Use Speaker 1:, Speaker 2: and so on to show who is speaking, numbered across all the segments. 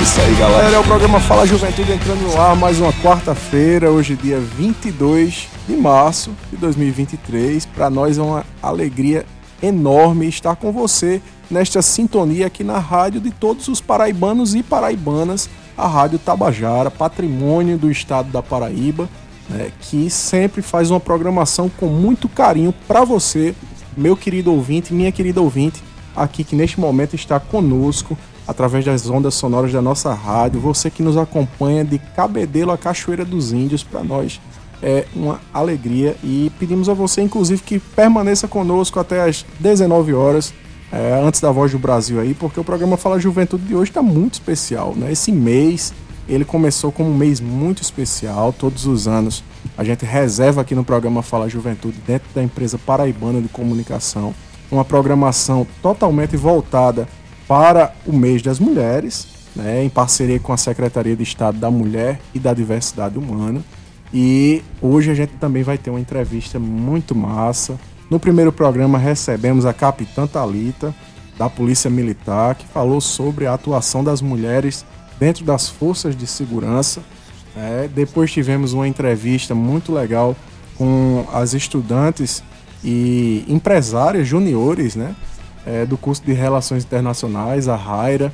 Speaker 1: É isso aí, galera. É o programa Fala Juventude entrando no ar mais uma quarta-feira, hoje dia 22 de março de 2023. Para nós é uma alegria enorme estar com você nesta sintonia aqui na rádio de todos os paraibanos e paraibanas, a Rádio Tabajara, patrimônio do estado da Paraíba, né, que sempre faz uma programação com muito carinho para você, meu querido ouvinte, minha querida ouvinte, aqui que neste momento está conosco através das ondas sonoras da nossa rádio, você que nos acompanha de Cabedelo a Cachoeira dos Índios, para nós é uma alegria. E pedimos a você, inclusive, que permaneça conosco até as 19 horas, é, antes da Voz do Brasil aí, porque o programa Fala Juventude de hoje está muito especial, né? Esse mês, ele começou como um mês muito especial, todos os anos a gente reserva aqui no programa Fala Juventude, dentro da empresa paraibana de comunicação, uma programação totalmente voltada para o mês das mulheres, né, em parceria com a Secretaria de Estado da Mulher e da Diversidade Humana. E hoje a gente também vai ter uma entrevista muito massa. No primeiro programa recebemos a capitã Talita da Polícia Militar, que falou sobre a atuação das mulheres dentro das forças de segurança. É, depois tivemos uma entrevista muito legal com as estudantes e empresárias juniores, né, é, do curso de Relações Internacionais, a Raira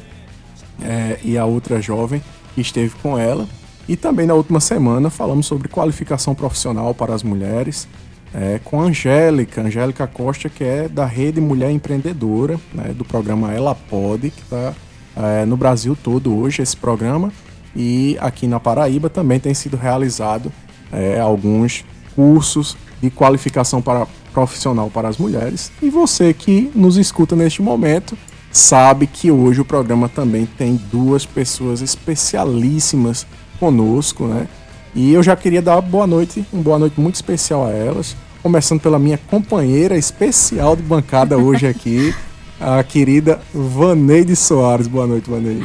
Speaker 1: é, e a outra jovem que esteve com ela. E também na última semana falamos sobre qualificação profissional para as mulheres, é, com a Angélica, Angélica Costa, que é da Rede Mulher Empreendedora, né, do programa Ela Pode, que está é, no Brasil todo hoje esse programa. E aqui na Paraíba também tem sido realizado é, alguns cursos de qualificação para, profissional para as mulheres. E você que nos escuta neste momento sabe que hoje o programa também tem duas pessoas especialíssimas conosco, né? E eu já queria dar boa noite, uma boa noite muito especial a elas, começando pela minha companheira especial de bancada hoje aqui, a querida Vaneide Soares. Boa noite, Vaneide.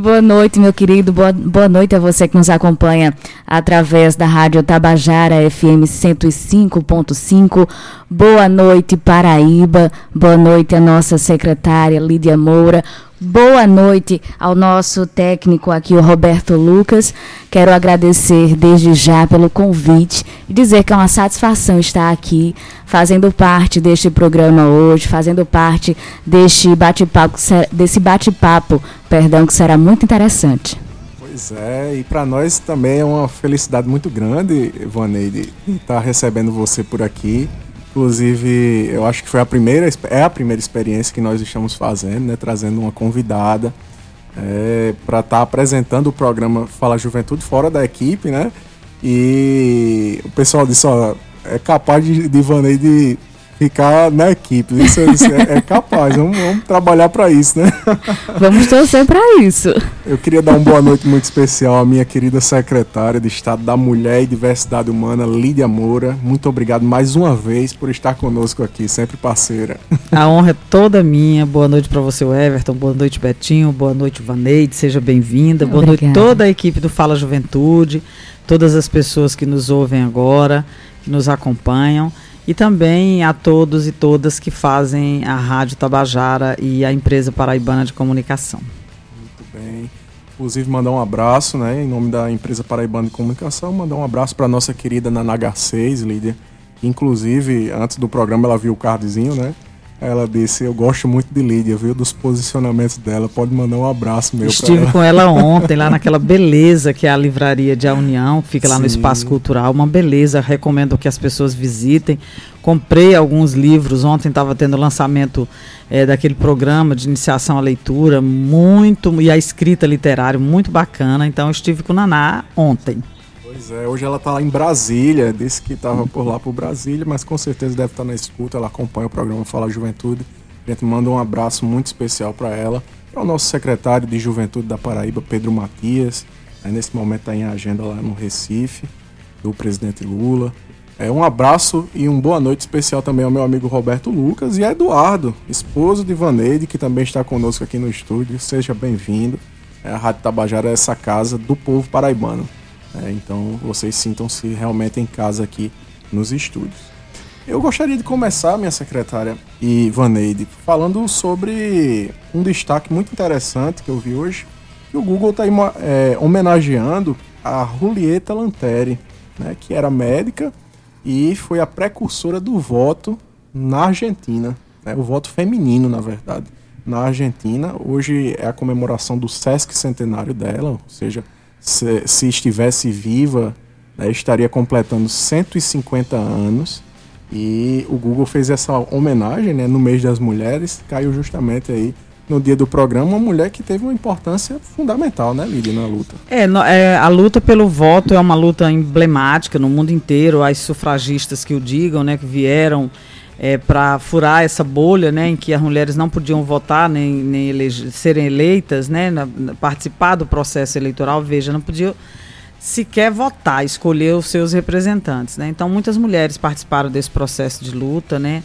Speaker 2: Boa noite, meu querido. Boa, boa noite a você que nos acompanha através da Rádio Tabajara FM 105.5. Boa noite, Paraíba. Boa noite a nossa secretária Lídia Moura. Boa noite ao nosso técnico aqui, o Roberto Lucas. Quero agradecer desde já pelo convite e dizer que é uma satisfação estar aqui fazendo parte deste programa hoje, fazendo parte deste bate-papo, desse bate-papo, perdão, que será muito interessante.
Speaker 1: Pois é, e para nós também é uma felicidade muito grande, Vaneide, estar recebendo você por aqui. Inclusive, eu acho que foi a primeira, é a primeira experiência que nós estamos fazendo, né? Trazendo uma convidada é, para estar tá apresentando o programa Fala Juventude fora da equipe, né? E o pessoal disse, ó, é capaz de, de Vaneide ficar na equipe. Isso, isso é, é, capaz, vamos, vamos trabalhar para isso, né?
Speaker 2: Vamos torcer para isso.
Speaker 1: Eu queria dar uma boa noite muito especial à minha querida secretária de Estado da Mulher e Diversidade Humana, Lídia Moura. Muito obrigado mais uma vez por estar conosco aqui, sempre parceira.
Speaker 3: A honra é toda minha. Boa noite para você, Everton. Boa noite, Betinho. Boa noite, Vaneide. Seja bem-vinda. Boa noite toda a equipe do Fala Juventude, todas as pessoas que nos ouvem agora, que nos acompanham e também a todos e todas que fazem a Rádio Tabajara e a empresa paraibana de comunicação.
Speaker 1: Muito bem. Inclusive, mandar um abraço, né, em nome da empresa paraibana de comunicação, mandar um abraço para nossa querida Nanaga 6, Lídia. Inclusive, antes do programa, ela viu o cardzinho, né? Ela disse: Eu gosto muito de Lídia, viu? Dos posicionamentos dela. Pode mandar um abraço meu
Speaker 3: Estive ela. com ela ontem, lá naquela beleza que é a livraria de A União, que fica lá Sim. no Espaço Cultural. Uma beleza, recomendo que as pessoas visitem. Comprei alguns livros. Ontem estava tendo o lançamento é, daquele programa de iniciação à leitura, muito. e a escrita literária, muito bacana. Então, eu estive com o Naná ontem.
Speaker 1: Pois é, hoje ela está lá em Brasília, disse que estava por lá por Brasília, mas com certeza deve estar tá na escuta, ela acompanha o programa Fala Juventude. A gente manda um abraço muito especial para ela. para o nosso secretário de Juventude da Paraíba, Pedro Matias, Aí, nesse momento está em agenda lá no Recife, do presidente Lula. É, um abraço e uma boa noite especial também ao meu amigo Roberto Lucas e Eduardo, esposo de Vaneide, que também está conosco aqui no estúdio. Seja bem-vindo. É, a Rádio Tabajara é essa casa do povo paraibano. É, então vocês sintam-se realmente em casa aqui nos estúdios. Eu gostaria de começar, minha secretária e Vaneide, falando sobre um destaque muito interessante que eu vi hoje, que o Google está é, homenageando a Julieta Lanteri, né, que era médica e foi a precursora do voto na Argentina, né, o voto feminino, na verdade, na Argentina. Hoje é a comemoração do Sesc centenário dela, ou seja, se, se estivesse viva, né, estaria completando 150 anos. E o Google fez essa homenagem né, no mês das mulheres, caiu justamente aí no dia do programa, uma mulher que teve uma importância fundamental, né, Lídia, na luta.
Speaker 3: É, no, é, a luta pelo voto é uma luta emblemática no mundo inteiro. As sufragistas que o digam, né, que vieram é, para furar essa bolha, né, em que as mulheres não podiam votar nem, nem serem eleitas, né, na, na, participar do processo eleitoral. Veja, não podiam sequer votar, escolher os seus representantes, né. Então, muitas mulheres participaram desse processo de luta, né.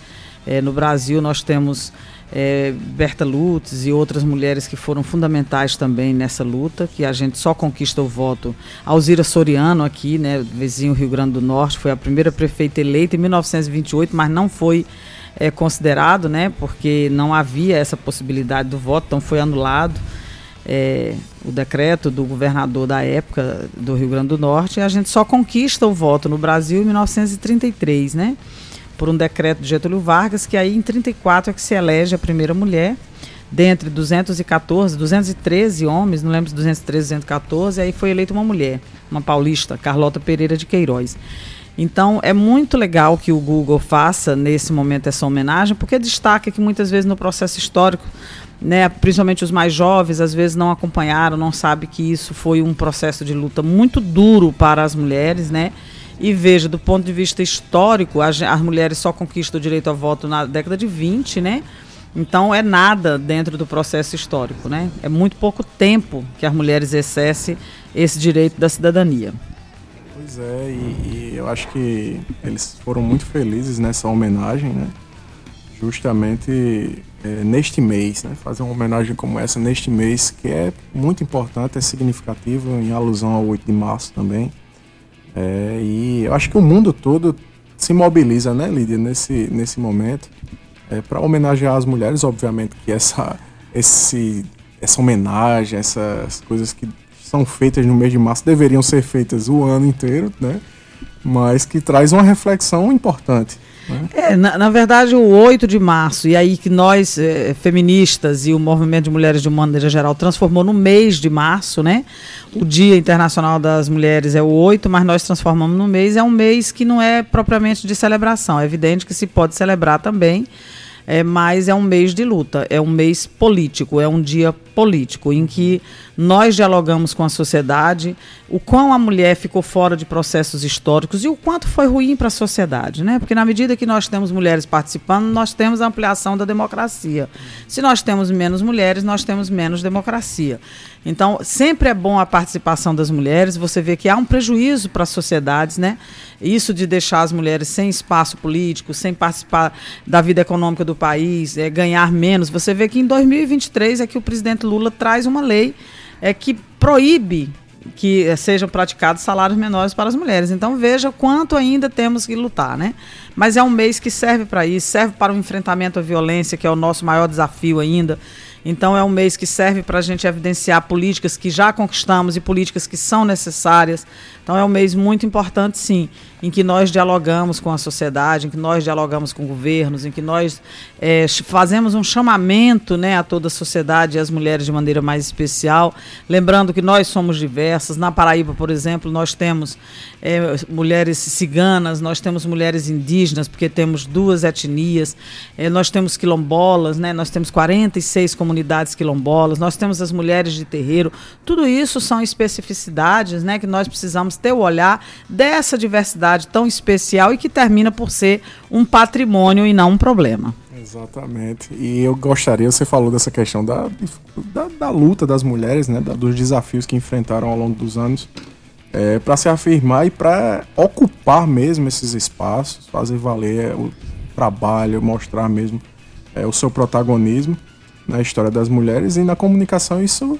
Speaker 3: É, no Brasil, nós temos é, Berta Lutz e outras mulheres que foram fundamentais também nessa luta, que a gente só conquista o voto. Alzira Soriano aqui, né, vizinho Rio Grande do Norte, foi a primeira prefeita eleita em 1928, mas não foi é, considerado, né, porque não havia essa possibilidade do voto, então foi anulado. É, o decreto do governador da época do Rio Grande do Norte, e a gente só conquista o voto no Brasil em 1933, né? Por um decreto de Getúlio Vargas, que aí em 34 é que se elege a primeira mulher, dentre 214, 213 homens, não lembro se 213, 214, aí foi eleita uma mulher, uma paulista, Carlota Pereira de Queiroz. Então é muito legal que o Google faça nesse momento essa homenagem, porque destaca que muitas vezes no processo histórico, né, principalmente os mais jovens, às vezes não acompanharam, não sabem que isso foi um processo de luta muito duro para as mulheres, né? E veja, do ponto de vista histórico, as, as mulheres só conquistam o direito ao voto na década de 20, né? Então é nada dentro do processo histórico, né? É muito pouco tempo que as mulheres exercem esse direito da cidadania.
Speaker 1: Pois é, e, e eu acho que eles foram muito felizes nessa homenagem, né? Justamente é, neste mês, né? Fazer uma homenagem como essa neste mês, que é muito importante, é significativo, em alusão ao 8 de março também. É, e eu acho que o mundo todo se mobiliza, né, Lídia, nesse, nesse momento, é, para homenagear as mulheres. Obviamente que essa, esse, essa homenagem, essas coisas que são feitas no mês de março deveriam ser feitas o ano inteiro, né? Mas que traz uma reflexão importante.
Speaker 3: É, na, na, verdade, o 8 de março, e aí que nós, eh, feministas e o movimento de mulheres de uma maneira geral, transformou no mês de março, né? O Dia Internacional das Mulheres é o 8, mas nós transformamos no mês, é um mês que não é propriamente de celebração. É evidente que se pode celebrar também, é, mas é um mês de luta, é um mês político, é um dia político em que nós dialogamos com a sociedade, o quão a mulher ficou fora de processos históricos e o quanto foi ruim para a sociedade, né? Porque na medida que nós temos mulheres participando, nós temos a ampliação da democracia. Se nós temos menos mulheres, nós temos menos democracia. Então, sempre é bom a participação das mulheres. Você vê que há um prejuízo para as sociedades, né? Isso de deixar as mulheres sem espaço político, sem participar da vida econômica do país, é, ganhar menos. Você vê que em 2023 é que o presidente Lula traz uma lei é, que proíbe que sejam praticados salários menores para as mulheres. Então veja quanto ainda temos que lutar, né? Mas é um mês que serve para isso, serve para o enfrentamento à violência, que é o nosso maior desafio ainda. Então, é um mês que serve para a gente evidenciar políticas que já conquistamos e políticas que são necessárias. Então, é um mês muito importante, sim, em que nós dialogamos com a sociedade, em que nós dialogamos com governos, em que nós é, fazemos um chamamento né, a toda a sociedade e às mulheres de maneira mais especial. Lembrando que nós somos diversas. Na Paraíba, por exemplo, nós temos é, mulheres ciganas, nós temos mulheres indígenas, porque temos duas etnias, é, nós temos quilombolas, né, nós temos 46 comunidades quilombolas, nós temos as mulheres de terreiro. Tudo isso são especificidades né, que nós precisamos ter o olhar dessa diversidade tão especial e que termina por ser um patrimônio e não um problema.
Speaker 1: Exatamente. E eu gostaria, você falou dessa questão da, da, da luta das mulheres, né, da, dos desafios que enfrentaram ao longo dos anos, é, para se afirmar e para ocupar mesmo esses espaços, fazer valer o trabalho, mostrar mesmo é, o seu protagonismo na história das mulheres e na comunicação isso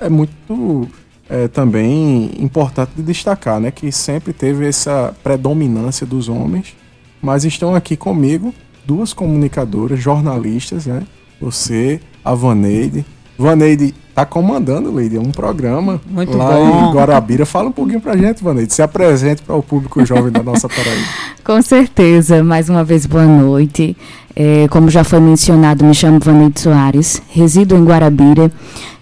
Speaker 1: é muito é, também importante de destacar, né? Que sempre teve essa predominância dos homens, mas estão aqui comigo duas comunicadoras, jornalistas, né? Você, a Vaneide. Vaneide tá comandando, Leide, um programa
Speaker 3: Muito
Speaker 1: lá
Speaker 3: bom.
Speaker 1: em Guarabira. Fala um pouquinho pra gente, Vaneide. Se apresente para o público jovem da nossa Paraíba.
Speaker 2: Com certeza. Mais uma vez, boa noite. É, como já foi mencionado, me chamo Vaneide Soares, resido em Guarabira.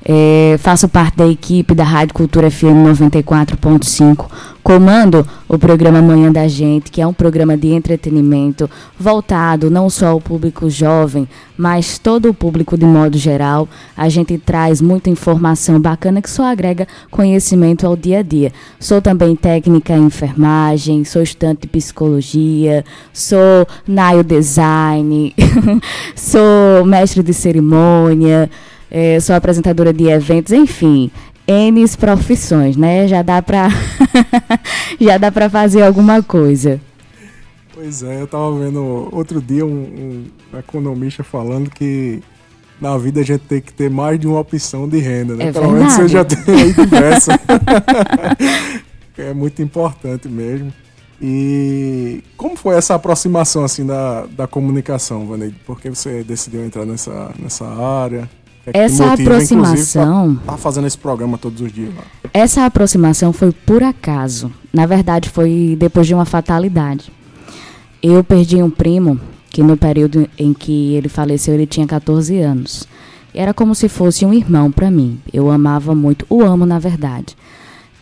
Speaker 2: É, faço parte da equipe da Rádio Cultura FM 94.5. Comando o programa Manhã da Gente, que é um programa de entretenimento voltado não só ao público jovem, mas todo o público de modo geral. A gente traz muita informação bacana que só agrega conhecimento ao dia a dia. Sou também técnica em enfermagem, sou estudante de psicologia, sou nail design, sou mestre de cerimônia. É, sou apresentadora de eventos, enfim, N profissões, né? Já dá pra já dá para fazer alguma coisa.
Speaker 1: Pois é, eu tava vendo outro dia um, um, economista falando que na vida a gente tem que ter mais de uma opção de renda, né?
Speaker 2: É
Speaker 1: Pelo
Speaker 2: verdade.
Speaker 1: menos você já tem aí diversa. é muito importante mesmo. E como foi essa aproximação assim da, da comunicação, Vaneide? Por que você decidiu entrar nessa, nessa área? É
Speaker 2: Essa
Speaker 1: motiva,
Speaker 2: aproximação,
Speaker 1: pra Tá fazendo esse programa todos os dias lá.
Speaker 2: essa aproximação foi por acaso. Na verdade, foi depois de uma fatalidade. Eu perdi um primo que no período em que ele faleceu, ele tinha 14 anos. Era como se fosse um irmão para mim. Eu amava muito, o amo na verdade.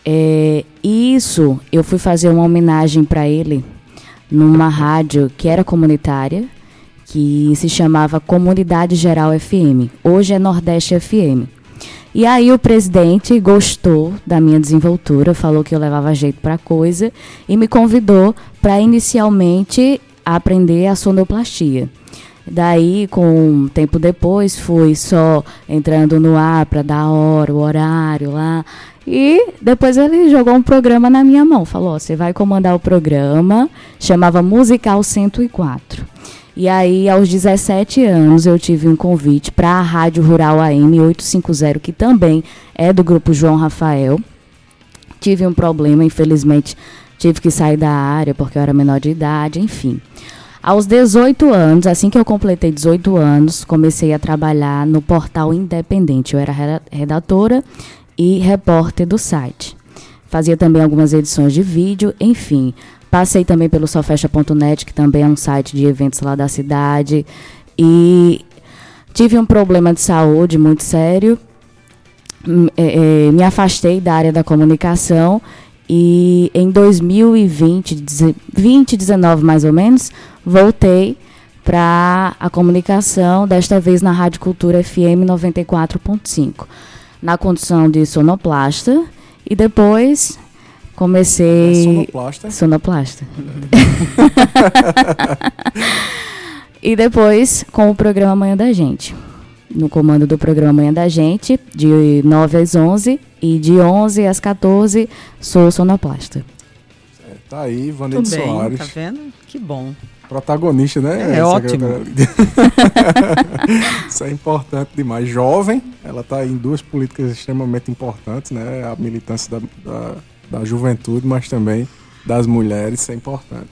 Speaker 2: É, isso, eu fui fazer uma homenagem para ele numa rádio que era comunitária, que se chamava Comunidade Geral FM. Hoje é Nordeste FM. E aí o presidente gostou da minha desenvoltura, falou que eu levava jeito para coisa e me convidou para inicialmente aprender a sonoplastia. Daí, com um tempo depois, fui só entrando no ar para dar hora, o horário lá. E depois ele jogou um programa na minha mão. Falou: você vai comandar o programa. Chamava Musical 104. E aí, aos 17 anos, eu tive um convite para a Rádio Rural AM 850, que também é do grupo João Rafael. Tive um problema, infelizmente, tive que sair da área porque eu era menor de idade, enfim. Aos 18 anos, assim que eu completei 18 anos, comecei a trabalhar no portal Independente. Eu era reda- redatora e repórter do site. Fazia também algumas edições de vídeo, enfim. Passei também pelo sofecha.net, que também é um site de eventos lá da cidade. E tive um problema de saúde muito sério. É, é, me afastei da área da comunicação e em 2020, 2019 mais ou menos, voltei para a comunicação, desta vez na Rádio Cultura FM 94.5, na condição de sonoplasta e depois comecei
Speaker 1: É sonoplasta.
Speaker 2: sonoplasta. e depois com o programa Manhã da Gente. No comando do programa Manhã da Gente, de 9 às 11 e de 11 às 14, sou sonoplasta.
Speaker 1: É, tá aí,
Speaker 3: bem,
Speaker 1: Soares.
Speaker 3: tá vendo? Que bom.
Speaker 1: Protagonista, né?
Speaker 3: É ótimo.
Speaker 1: Isso é importante demais. Jovem, ela está em duas políticas extremamente importantes, né? A militância da, da, da juventude, mas também das mulheres, isso é importante.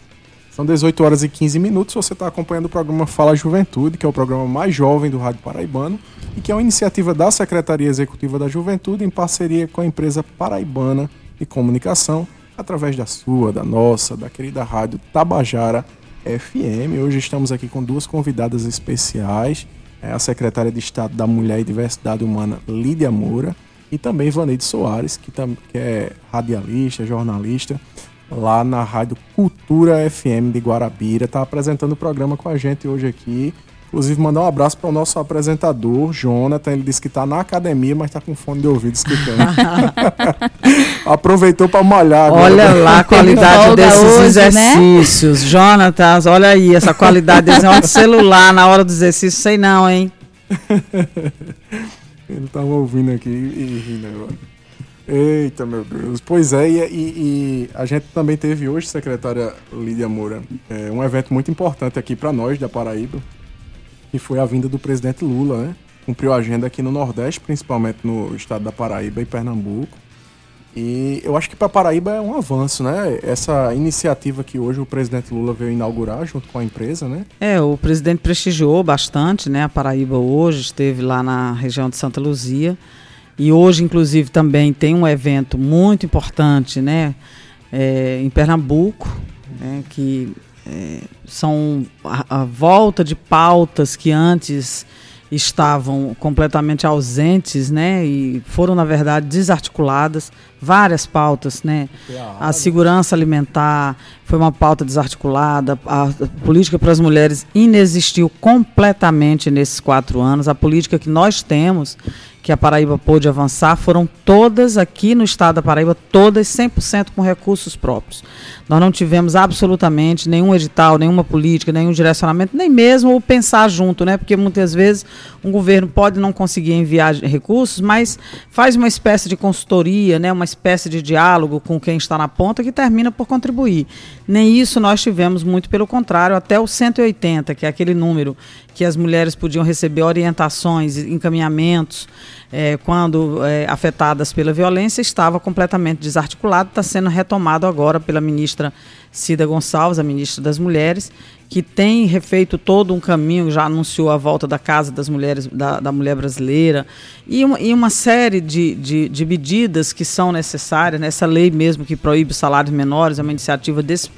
Speaker 1: São 18 horas e 15 minutos. Você está acompanhando o programa Fala Juventude, que é o programa mais jovem do Rádio Paraibano e que é uma iniciativa da Secretaria Executiva da Juventude em parceria com a empresa Paraibana de Comunicação, através da sua, da nossa, da querida rádio Tabajara FM. Hoje estamos aqui com duas convidadas especiais, é a secretária de Estado da Mulher e Diversidade Humana, Lídia Moura, e também Vaneide Soares, que, tam, que é radialista, jornalista, lá na Rádio Cultura FM de Guarabira. Está apresentando o programa com a gente hoje aqui. Inclusive, mandar um abraço para o nosso apresentador, Jonathan. Ele disse que está na academia, mas está com fone de ouvido escutando. Aproveitou para malhar.
Speaker 3: Agora. Olha lá a qualidade desses hoje, né? exercícios. Né? Jonathan, olha aí essa qualidade. Desenho de celular na hora do exercício, sei não, hein?
Speaker 1: Ele estava ouvindo aqui e rindo agora. Eita, meu Deus. Pois é, e, e, e, a gente também teve hoje, secretária Lídia Moura, é, um evento muito importante aqui para nós da Paraíba, que foi a vinda do presidente Lula, né? Cumpriu a agenda aqui no Nordeste, principalmente no estado da Paraíba e Pernambuco. E eu acho que para Paraíba é um avanço, né? Essa iniciativa que hoje o presidente Lula veio inaugurar junto com a empresa, né?
Speaker 3: É, o presidente prestigiou bastante, né? A Paraíba hoje esteve lá na região de Santa Luzia e hoje, inclusive, também tem um evento muito importante, né? É, em Pernambuco, né? Que é, são a, a, volta de pautas que antes estavam completamente ausentes, né, e foram na verdade desarticuladas várias pautas, né, a segurança alimentar foi uma pauta desarticulada, a política para as mulheres inexistiu completamente nesses quatro anos, a política que nós temos que a Paraíba pôde avançar foram todas aqui no estado da Paraíba, todas 100% com recursos próprios. Nós não tivemos absolutamente nenhum edital, nenhuma política, nenhum direcionamento, nem mesmo o pensar junto, né? Porque muitas vezes um governo pode não conseguir enviar recursos, mas faz uma espécie de consultoria, né? Uma espécie de diálogo com quem está na ponta que termina por contribuir. Nem isso nós tivemos, muito pelo contrário, até o 180, que é aquele número que as mulheres podiam receber orientações, encaminhamentos é, quando é, afetadas pela violência, estava completamente desarticulado, está sendo retomado agora pela ministra Cida Gonçalves, a ministra das Mulheres, que tem refeito todo um caminho, já anunciou a volta da Casa das Mulheres, da, da Mulher Brasileira, e uma, e uma série de, de, de, medidas que são necessárias, né? essa lei mesmo que proíbe salários menores, é uma iniciativa desse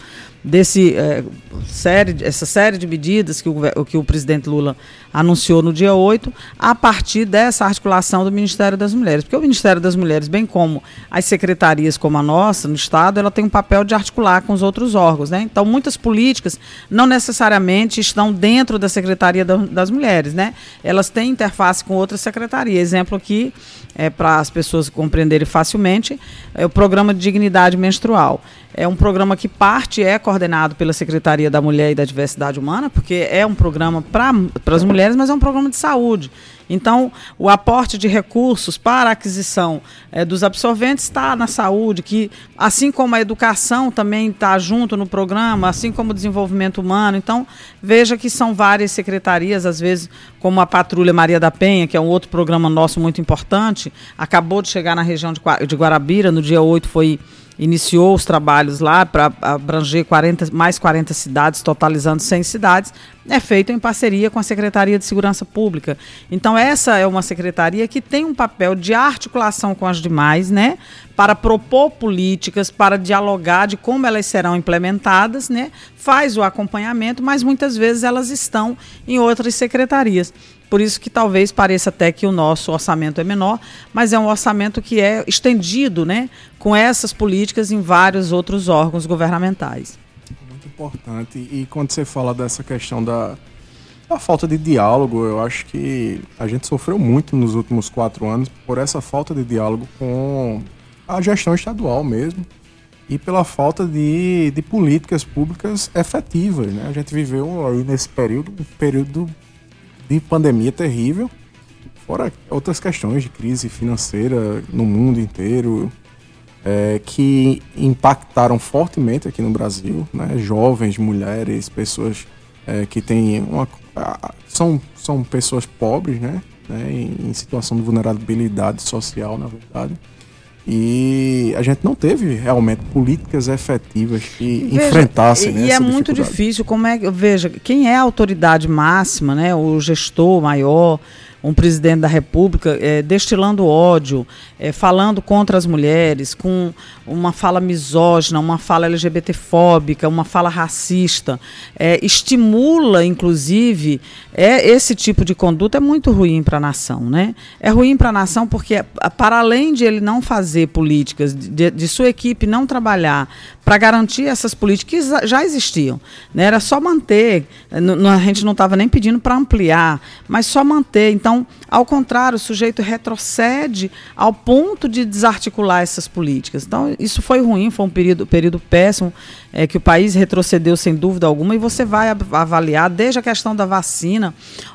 Speaker 3: desse é, série, essa série de medidas que o, que o presidente Lula anunciou no dia 8, a partir dessa articulação do Ministério das Mulheres. Porque o Ministério das Mulheres, bem como as secretarias como a nossa, no Estado, ela tem um papel de articular com os outros órgãos. Né? Então, muitas políticas não necessariamente estão dentro da Secretaria das Mulheres. Né? Elas têm interface com outras secretarias. Exemplo aqui, é, para as pessoas compreenderem facilmente, é o Programa de Dignidade Menstrual. É um programa que parte é coordenado pela Secretaria da Mulher e da Diversidade Humana, porque é um programa para as mulheres, mas é um programa de saúde. Então, o aporte de recursos para a aquisição é, dos absorventes está na saúde, que assim como a educação também está junto no programa, assim como o desenvolvimento humano. Então, veja que são várias secretarias, às vezes, como a Patrulha Maria da Penha, que é um outro programa nosso muito importante, acabou de chegar na região de Guarabira, no dia 8 foi iniciou os trabalhos lá para abranger 40, mais 40 cidades, totalizando 100 cidades, é feito em parceria com a Secretaria de Segurança Pública. Então, essa é uma secretaria que tem um papel de articulação com as demais, né, para propor políticas, para dialogar de como elas serão implementadas, né, faz o acompanhamento, mas muitas vezes elas estão em outras secretarias. Por isso que talvez pareça até que o nosso orçamento é menor, mas é um orçamento que é estendido, né, com essas políticas em vários outros órgãos governamentais.
Speaker 1: Muito importante. E quando você fala dessa questão da, falta de diálogo, eu acho que a gente sofreu muito nos últimos quatro anos por essa falta de diálogo com a gestão estadual mesmo e pela falta de, de políticas públicas efetivas. Né? A gente viveu aí nesse período um período de pandemia terrível, fora outras questões de crise financeira no mundo inteiro, é, que impactaram fortemente aqui no Brasil, né? jovens, mulheres, pessoas é, que têm uma, são, são pessoas pobres, né? né? Em, em situação de vulnerabilidade social, na verdade. E a gente não teve realmente políticas efetivas que veja, enfrentassem.
Speaker 3: E, né, e é muito difícil, como é que. Veja, quem é a autoridade máxima, né? O gestor maior, um presidente da República é, destilando ódio, é, falando contra as mulheres, com uma fala misógina, uma fala LGBTfóbica, uma fala racista, é, estimula, inclusive, é, esse tipo de conduta é muito ruim para a nação. Né? É ruim para a nação porque, para além de ele não fazer políticas, de, de sua equipe não trabalhar para garantir essas políticas que já existiam. Né? Era só manter, a gente não estava nem pedindo para ampliar, mas só manter. Então, ao contrário, o sujeito retrocede ao ponto de desarticular essas políticas. Então, isso foi ruim, foi um período, período péssimo, é, que o país retrocedeu sem dúvida alguma, e você vai avaliar desde a questão da vacina.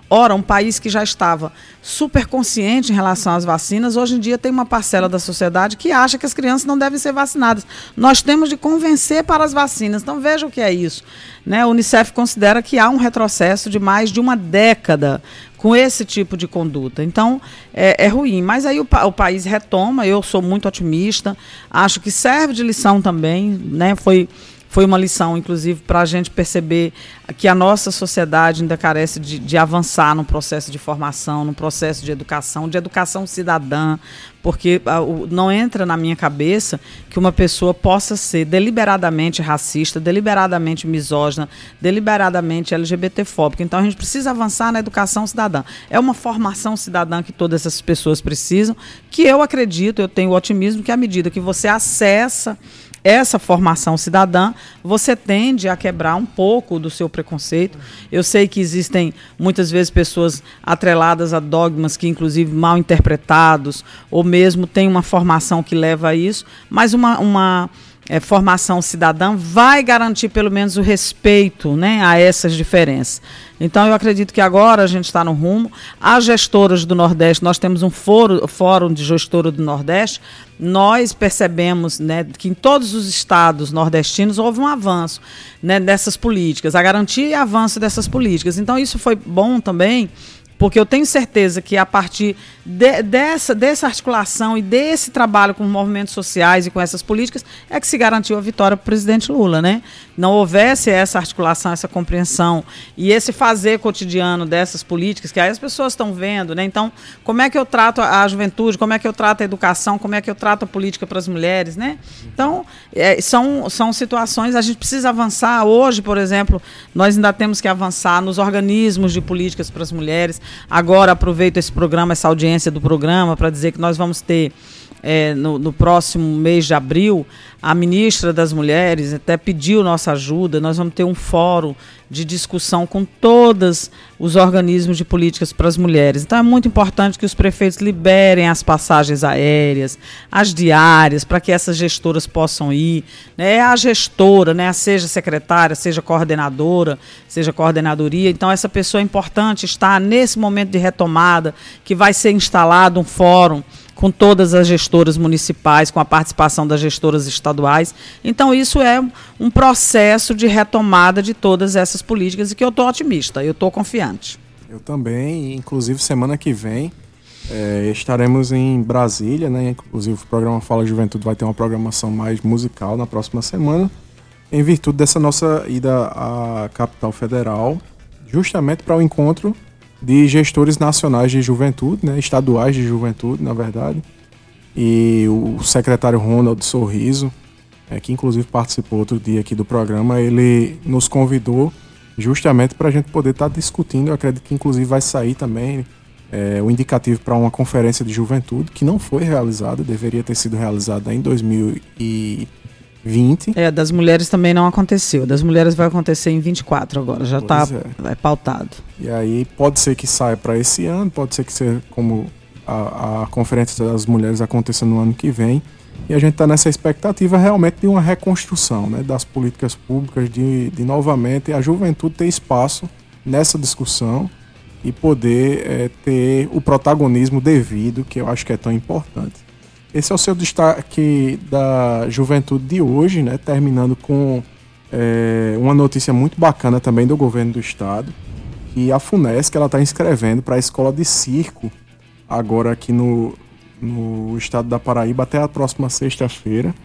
Speaker 3: Ora, um país que já estava super consciente em relação às vacinas, hoje em dia tem uma parcela da sociedade que acha que as crianças não devem ser vacinadas. Nós temos de convencer para as vacinas. Então veja o que é isso. Né? A Unicef considera que há um retrocesso de mais de uma década com esse tipo de conduta. Então, é, é ruim. Mas aí o, o, país retoma, eu sou muito otimista, acho que serve de lição também, né? Foi foi uma lição, inclusive, para a gente perceber que a nossa sociedade ainda carece de, de, avançar no processo de formação, no processo de educação, de educação cidadã, porque a, o, não entra na minha cabeça que uma pessoa possa ser deliberadamente racista, deliberadamente misógina, deliberadamente LGBTfóbica. Então a gente precisa avançar na educação cidadã. É uma formação cidadã que todas essas pessoas precisam, que eu acredito, eu tenho otimismo que à medida que você acessa essa formação cidadã, você tende a quebrar um pouco do seu preconceito. Eu sei que existem muitas vezes pessoas atreladas a dogmas que, inclusive, mal interpretados, ou mesmo tem uma formação que leva a isso, mas uma, uma é, formação cidadã vai garantir pelo menos o respeito né, a essas diferenças. Então, eu acredito que agora a gente está no rumo. As gestoras do Nordeste, nós temos um foro, fórum de gestora do Nordeste, nós percebemos né, que em todos os estados nordestinos houve um avanço né, dessas políticas, a garantia e avanço dessas políticas. Então, isso foi bom também porque eu tenho certeza que a partir de, dessa, dessa articulação e desse trabalho com movimentos sociais e com essas políticas é que se garantiu a vitória para o presidente Lula. Né? Não houvesse essa articulação, essa compreensão e esse fazer cotidiano dessas políticas, que aí as pessoas estão vendo. Né? Então, como é que eu trato a juventude, como é que eu trato a educação, como é que eu trato a política para as mulheres. Né? Então, é, são, são situações, a gente precisa avançar. Hoje, por exemplo, nós ainda temos que avançar nos organismos de políticas para as mulheres. Agora aproveito esse programa, essa audiência do programa, para dizer que nós vamos ter é, no, no, próximo mês de abril, a ministra das Mulheres até pediu nossa ajuda. Nós vamos ter um fórum de discussão com todos os organismos de políticas para as mulheres. Então é muito importante que os prefeitos liberem as passagens aéreas, as diárias, para que essas gestoras possam ir. Né? É a gestora, né? seja secretária, seja coordenadora, seja coordenadoria. Então essa pessoa é importante estar nesse momento de retomada, que vai ser instalado um fórum com todas as gestoras municipais, com a participação das gestoras estaduais. Então, isso é um processo de retomada de todas essas políticas e que eu estou otimista, eu estou confiante.
Speaker 1: Eu também, inclusive semana que vem é, estaremos em Brasília, né? Inclusive o programa Fala Juventude vai ter uma programação mais musical na próxima semana, em virtude dessa nossa ida à capital federal, justamente para o encontro de gestores nacionais de juventude, né, estaduais de juventude, na verdade. E o secretário Ronald Sorriso, é, que inclusive participou outro dia aqui do programa, ele nos convidou justamente para a gente poder estar tá discutindo. Eu acredito que inclusive vai sair também é, o indicativo para uma conferência de juventude que não foi realizada, deveria ter sido realizada em 2000 e 20.
Speaker 3: É, das mulheres também não aconteceu. Das mulheres vai acontecer em 24 agora, já está é. é. pautado.
Speaker 1: E aí pode ser que saia para esse ano, pode ser que seja como a, a Conferência das Mulheres aconteça no ano que vem. E a gente está nessa expectativa realmente de uma reconstrução né, das políticas públicas, de, de novamente a juventude ter espaço nessa discussão e poder é, ter o protagonismo devido, que eu acho que é tão importante. Esse é o seu destaque da juventude de hoje, né? Terminando com é, uma notícia muito bacana também do governo do estado, que a FUNESC ela está inscrevendo para a escola de circo agora aqui no, no estado da Paraíba até a próxima sexta-feira,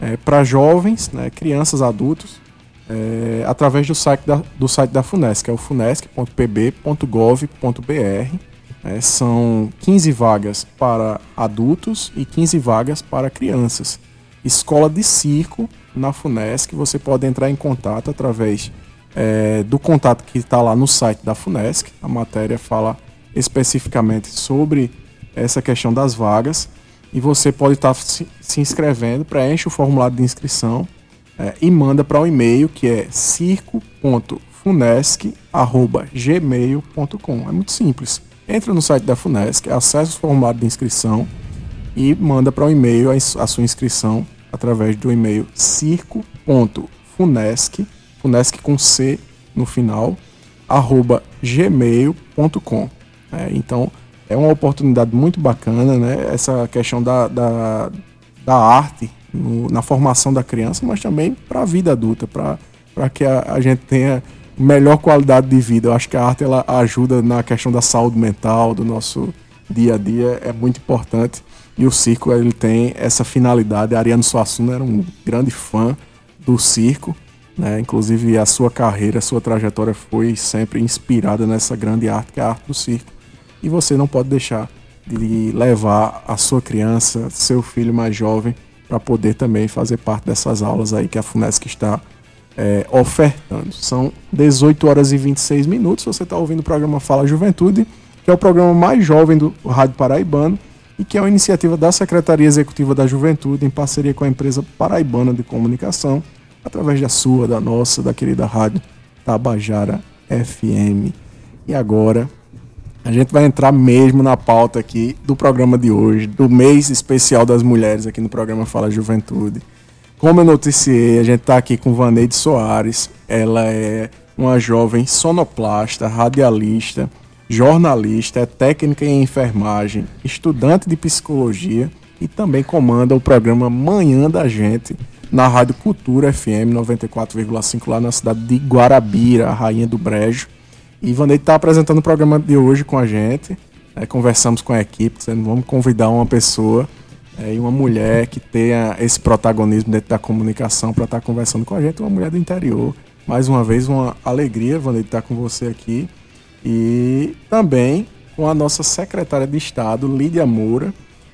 Speaker 1: é, para jovens, né, crianças, adultos, é, através do site da, do site da FUNESC, é o funesc.pb.gov.br É, são 15 vagas para adultos e 15 vagas para crianças. Escola de circo na FUNESC, você pode entrar em contato através é, do contato que está lá no site da FUNESC. A matéria fala especificamente sobre essa questão das vagas e você pode estar tá se, se inscrevendo, preenche o formulário de inscrição é, e manda para o e-mail que é circo.funesc.gmail.com. É muito simples. Entra no site da Funesc, acessa o formulário de inscrição e manda para o e-mail a, a sua inscrição através do e-mail circo.funesc, funesc com C no final, arroba gmail.com. É, então, é uma oportunidade muito bacana, né? Essa questão da, da, da arte no, na formação da criança, mas também para a vida adulta, para que a, a gente tenha melhor qualidade de vida. Eu acho que a arte ela ajuda na questão da saúde mental, do nosso dia a dia, é muito importante. E o circo ele tem essa finalidade. Ariano Suassuna era um grande fã do circo, né? Inclusive a sua carreira, a sua trajetória foi sempre inspirada nessa grande arte que é a arte do circo. E você não pode deixar de levar a sua criança, seu filho mais jovem, para poder também fazer parte dessas aulas aí que a FUNESC está é, ofertando. São 18 horas e 26 minutos. Você está ouvindo o programa Fala Juventude, que é o programa mais jovem do Rádio Paraibano e que é uma iniciativa da Secretaria Executiva da Juventude em parceria com a empresa Paraibana de Comunicação, através da sua, da nossa, da querida rádio Tabajara FM. E agora a gente vai entrar mesmo na pauta aqui do programa de hoje, do mês especial das mulheres aqui no programa Fala Juventude. Como eu noticiei, a gente está aqui com Vaneide Soares. Ela é uma jovem sonoplasta, radialista, jornalista, é técnica em enfermagem, estudante de psicologia e também comanda o programa Manhã da Gente na Rádio Cultura FM 94,5 lá na cidade de Guarabira, a Rainha do Brejo. E Vaneide está apresentando o programa de hoje com a gente. É, conversamos com a equipe, dizendo vamos convidar uma pessoa é, e uma mulher que tenha esse protagonismo dentro da comunicação para estar tá conversando com a gente, uma mulher do interior. Mais uma vez, uma alegria, Vanessa, estar com você aqui. E também com a nossa secretária de Estado, Lídia Moura,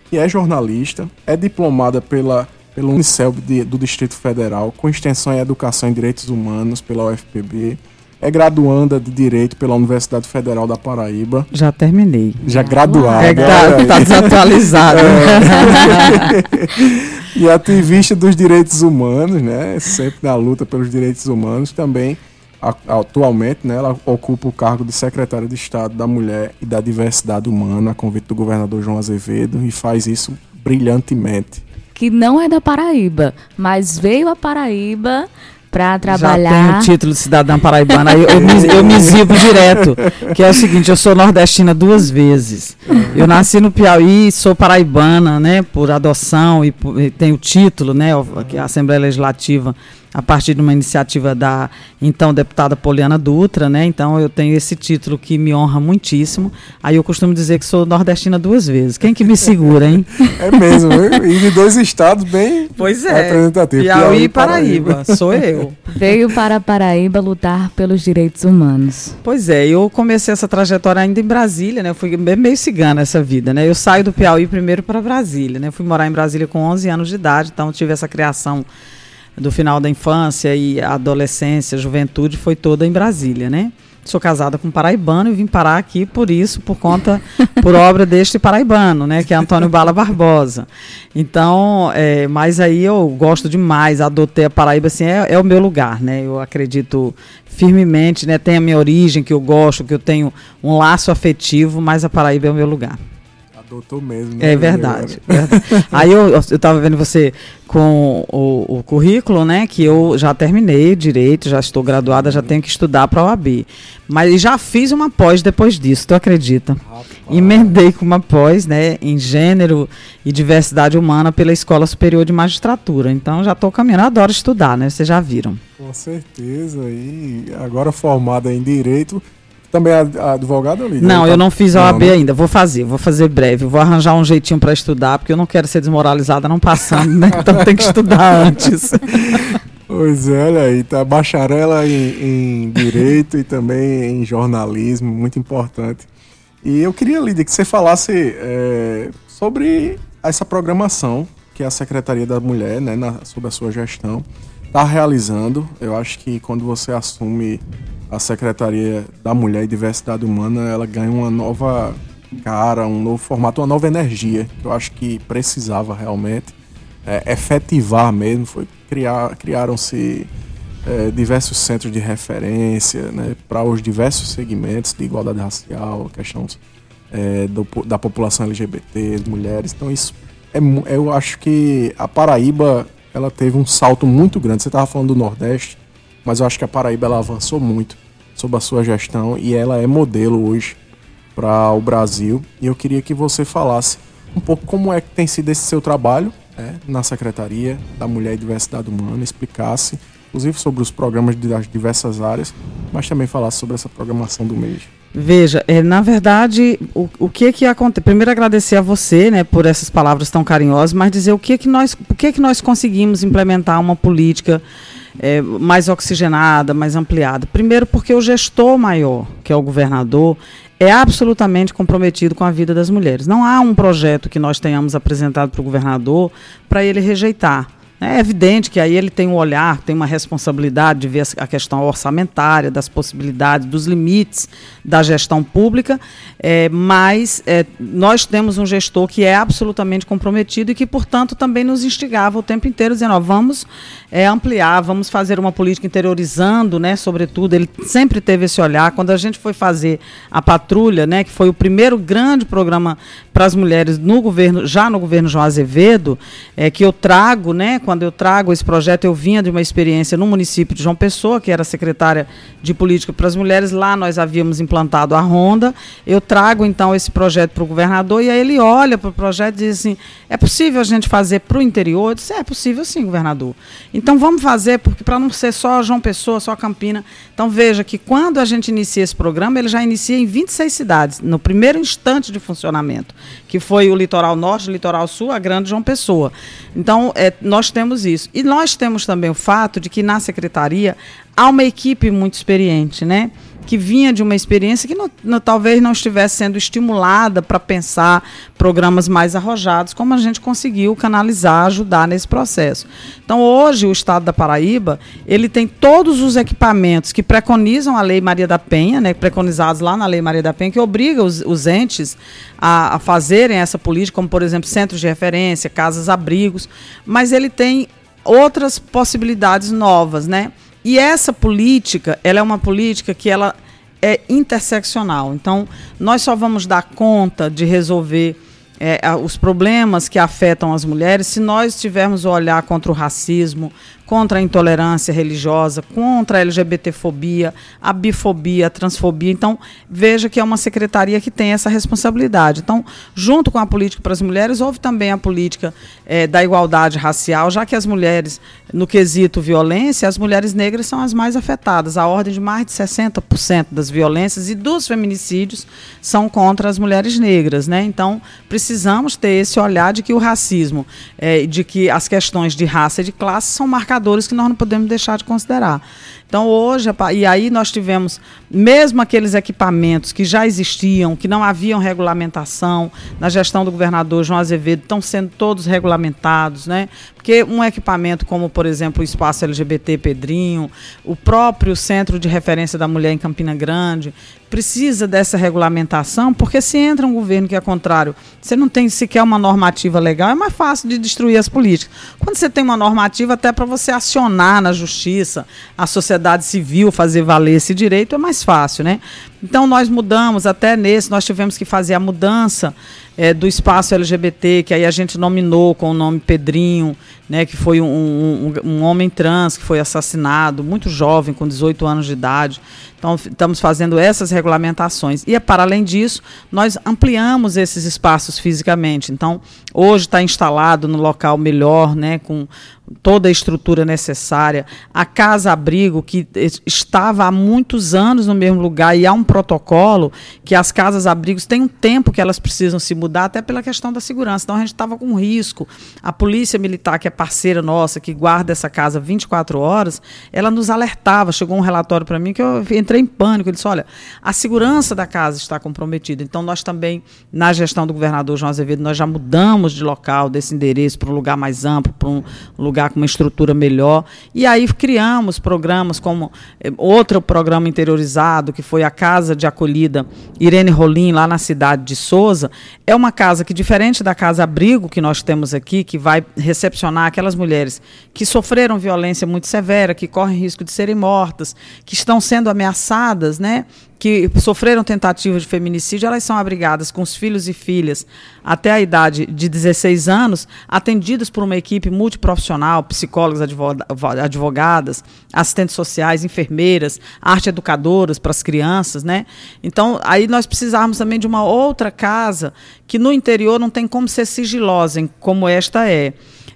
Speaker 1: que é jornalista, é diplomada pela, pelo Unicel do Distrito Federal, com extensão em Educação em Direitos Humanos pela UFPB é graduanda de Direito pela Universidade Federal da Paraíba.
Speaker 3: Já terminei.
Speaker 1: Já graduada. É,
Speaker 3: tá, tá desatualizada. É.
Speaker 1: e ativista dos direitos humanos, né? Sempre na luta pelos direitos humanos. Também, atualmente, né, ela ocupa o cargo de secretária de Estado da Mulher e da Diversidade Humana, a convite do governador João Azevedo, e faz isso brilhantemente.
Speaker 2: Que não é da Paraíba, mas veio a Paraíba para trabalhar.
Speaker 3: Já tenho o título de cidadã paraibana, eu, eu, me, eu me exibo direto, que é o seguinte, eu sou nordestina duas vezes. Eu nasci no Piauí, sou paraibana, né, por adoção e, por, e tenho o título, né, que é a Assembleia Legislativa a partir de uma iniciativa da então deputada Poliana Dutra, né? Então eu tenho esse título que me honra muitíssimo. Aí eu costumo dizer que sou nordestina duas vezes. Quem que me segura, hein?
Speaker 1: É mesmo, e de dois estados bem
Speaker 3: pois é, representativos. Piauí, Piauí e Paraíba. Paraíba. Sou eu.
Speaker 2: Veio para Paraíba lutar pelos direitos humanos.
Speaker 3: Pois é, eu comecei essa trajetória ainda em Brasília, né? Eu fui meio cigana essa vida, né? Eu saio do Piauí primeiro para Brasília, né? Eu fui morar em Brasília com 11 anos de idade, então tive essa criação do final da infância e adolescência, juventude, foi toda em Brasília, né? Sou casada com um paraibano e vim parar aqui por isso, por conta, por obra deste paraibano, né? Que é Antônio Bala Barbosa. Então, é, mas aí eu gosto demais, adotei a Paraíba, assim, é, é o meu lugar, né? Eu acredito firmemente, né? Tem a minha origem, que eu gosto, que eu tenho um laço afetivo, mas a Paraíba é o meu lugar.
Speaker 1: Doutor mesmo. Né?
Speaker 3: É verdade. verdade. Aí eu estava vendo você com o, o, currículo, né? Que eu já terminei direito, já estou graduada, já tenho que estudar para a OAB. Mas já fiz uma pós depois disso, tu acredita? Rapaz. Emendei com uma pós, né? Em gênero e diversidade humana pela Escola Superior de Magistratura. Então já estou caminhando, adoro estudar, né? Vocês já viram.
Speaker 1: Com certeza. E agora formada em Direito, também é advogado, Lídia?
Speaker 3: Não, eu não fiz a OAB né? ainda. Vou fazer, vou fazer breve. Vou arranjar um jeitinho para estudar, porque eu não quero ser desmoralizada não passando, né? Então tem que estudar antes.
Speaker 1: Pois é, olha aí, tá bacharela em, em Direito e também em Jornalismo, muito importante. E eu queria, Lídia, que você falasse é, sobre essa programação que a Secretaria da Mulher, né, na, sob a sua gestão, está realizando. Eu acho que quando você assume a Secretaria da Mulher e Diversidade Humana, ela ganha uma nova cara, um novo formato, uma nova energia, que eu acho que precisava realmente é, efetivar mesmo. Foi criar, criaram-se é, diversos centros de referência né, para os diversos segmentos de igualdade racial, questões é, do, da população LGBT, mulheres. Então isso é, eu acho que a Paraíba ela teve um salto muito grande. Você estava falando do Nordeste, mas eu acho que a Paraíba ela avançou muito sob a sua gestão e ela é modelo hoje para o Brasil. E eu queria que você falasse um pouco como é que tem sido esse seu trabalho né, na Secretaria da Mulher e Diversidade Humana, explicasse, inclusive sobre os programas das diversas áreas, mas também falasse sobre essa programação do mês.
Speaker 3: Veja, é, na verdade, o, o que que acontece? Primeiro agradecer a você, né, por essas palavras tão carinhosas, mas dizer o que que nós, o que que nós conseguimos implementar uma política é, mais oxigenada, mais ampliada. Primeiro, porque o gestor maior, que é o governador, é absolutamente comprometido com a vida das mulheres. Não há um projeto que nós tenhamos apresentado para o governador para ele rejeitar. É evidente que aí ele tem um olhar, tem uma responsabilidade de ver a questão orçamentária, das possibilidades, dos limites da gestão pública, é, mas é, nós temos um gestor que é absolutamente comprometido e que, portanto, também nos instigava o tempo inteiro, dizendo: ó, vamos é, ampliar, vamos fazer uma política interiorizando, né, sobretudo. Ele sempre teve esse olhar. Quando a gente foi fazer a patrulha, né, que foi o primeiro grande programa para as mulheres no governo, já no governo João Azevedo, é, que eu trago, né, quando eu trago esse projeto, eu vinha de uma experiência no município de João Pessoa, que era secretária de política para as mulheres. Lá nós havíamos implantado a Ronda. Eu trago então esse projeto para o governador e aí ele olha para o projeto e diz assim: é possível a gente fazer para o interior? Eu disse: é possível sim, governador. Então vamos fazer, porque para não ser só João Pessoa, só Campina. Então veja que quando a gente inicia esse programa, ele já inicia em 26 cidades, no primeiro instante de funcionamento, que foi o litoral norte, o litoral sul, a grande João Pessoa. Então é, nós temos isso. E nós temos também o fato de que na secretaria há uma equipe muito experiente, né? Que vinha de uma experiência que não, não, talvez não estivesse sendo estimulada para pensar programas mais arrojados, como a gente conseguiu canalizar, ajudar nesse processo. Então, hoje, o Estado da Paraíba, ele tem todos os equipamentos que preconizam a Lei Maria da Penha, né, preconizados lá na Lei Maria da Penha, que obriga os, os entes a, a fazerem essa política, como, por exemplo, centros de referência, casas-abrigos, mas ele tem outras possibilidades novas, né? E essa política, ela é uma política que ela é interseccional. Então, nós só vamos dar conta de resolver é, os problemas que afetam as mulheres se nós tivermos o olhar contra o racismo, contra a intolerância religiosa, contra a LGBTfobia, a bifobia, a transfobia. Então, veja que é uma secretaria que tem essa responsabilidade. Então, junto com a política para as mulheres, houve também a política é, da igualdade racial, já que as mulheres, no quesito violência, as mulheres negras são as mais afetadas. A ordem de mais de 60% das violências e dos feminicídios são contra as mulheres negras. Né? Então, precisamos ter esse olhar de que o racismo, é, de que as questões de raça e de classe são marcadas indicadores que nós não podemos deixar de considerar. Então, hoje, e aí nós tivemos, mesmo aqueles equipamentos que já existiam, que não haviam regulamentação, na gestão do governador João Azevedo, estão sendo todos regulamentados, né? Porque um equipamento como, por exemplo, o Espaço LGBT Pedrinho, o próprio Centro de Referência da Mulher em Campina Grande, precisa dessa regulamentação, porque se entra um governo que é contrário, você não tem sequer uma normativa legal, é mais fácil de destruir as políticas. Quando você tem uma normativa, até para você acionar na justiça, a sociedade civil fazer valer esse direito, é mais fácil, né? Então nós mudamos, até nesse, nós tivemos que fazer a mudança é, do espaço LGBT, que aí a gente nominou com o nome Pedrinho, né, que foi um, um, um, homem trans que foi assassinado, muito jovem, com 18 anos de idade. Então, estamos fazendo essas regulamentações. E, para além disso, nós ampliamos esses espaços fisicamente. Então, hoje está instalado no local melhor, né, com toda a estrutura necessária, a casa-abrigo, que estava há muitos anos no mesmo lugar, e há um protocolo que as casas-abrigos têm um tempo que elas precisam se mudar, até pela questão da segurança. Então a gente estava com risco. A Polícia Militar, que é parceira nossa, que guarda essa casa 24 horas, ela nos alertava. Chegou um relatório para mim que eu entrei em pânico. Ele disse: olha, a segurança da casa está comprometida. Então nós também, na gestão do governador João Azevedo, nós já mudamos de local, desse endereço, para um lugar mais amplo, para um lugar com uma estrutura melhor. E aí criamos programas como eh, outro programa interiorizado, que foi a Casa de Acolhida Irene Rolim, lá na cidade de Souza. É uma casa que, diferente da Casa Abrigo que nós temos aqui, que vai recepcionar aquelas mulheres que sofreram violência muito severa, que correm risco de serem mortas, que estão sendo ameaçadas, né? Que sofreram tentativa de feminicídio, elas são abrigadas com os filhos e filhas até a idade de 16 anos, atendidas por uma equipe multiprofissional, psicólogos, advogadas, assistentes sociais, enfermeiras, arte educadoras para as crianças, né? Então, aí nós precisamos também de uma outra casa que no interior não tem como ser sigilosa, como esta é.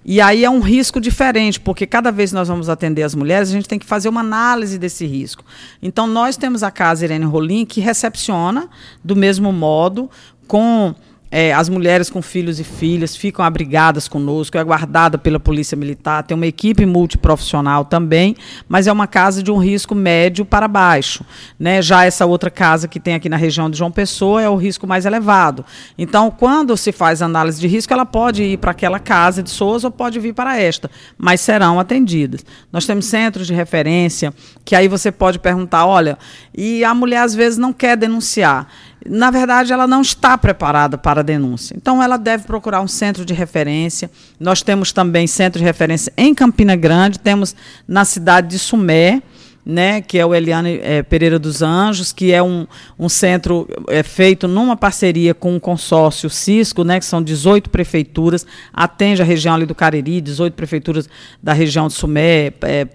Speaker 3: E aí é um risco diferente, porque cada vez que nós vamos atender as mulheres, a gente tem que fazer uma análise desse risco. Então, nós temos a Casa Irene Rolim, que recepciona do mesmo modo, com é, as mulheres com filhos e filhas ficam abrigadas conosco, é guardada pela Polícia Militar, tem uma equipe multiprofissional também, mas é uma casa de um risco médio para baixo. Né? Já essa outra casa que tem aqui na região de João Pessoa é o risco mais elevado. Então, quando se faz análise de risco, ela pode ir para aquela casa de Souza ou pode vir para esta, mas serão atendidas. Nós temos centros de referência, que aí você pode perguntar: olha, e a mulher às vezes não quer denunciar na verdade, ela não está preparada para a denúncia. Então, ela deve procurar um centro de referência. Nós temos também centro de referência em Campina Grande, temos na cidade de Sumé, né, que é o Eliane é, Pereira dos Anjos, que é um, um centro é, feito numa parceria com o consórcio Cisco, né, que são 18 prefeituras, atende a região ali do Cariri, 18 prefeituras da região de Sumé, é,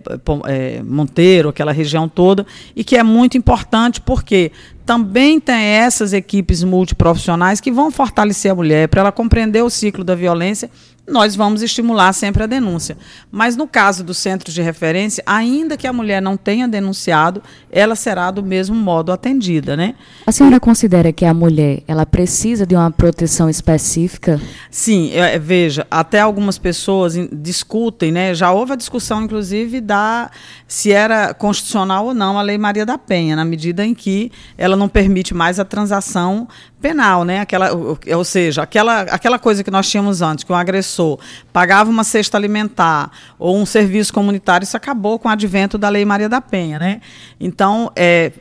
Speaker 3: é, Monteiro, aquela região toda, e que é muito importante porque também tem essas equipes multiprofissionais que vão fortalecer a mulher para ela compreender o ciclo da violência nós vamos estimular sempre a denúncia. Mas no caso dos centros de referência, ainda que a mulher não tenha denunciado, ela será do mesmo modo atendida, né?
Speaker 2: A senhora considera que a mulher, ela precisa de uma proteção específica?
Speaker 3: Sim, é, veja, até algumas pessoas discutem, né? Já houve a discussão, inclusive, da se era constitucional ou não a Lei Maria da Penha, na medida em que ela não permite mais a transação penal, né? Aquela, ou seja, aquela, aquela coisa que nós tínhamos antes, que um agressor pagava uma cesta alimentar ou um serviço comunitário, isso acabou com o advento da Lei Maria da Penha, né? Então, está é,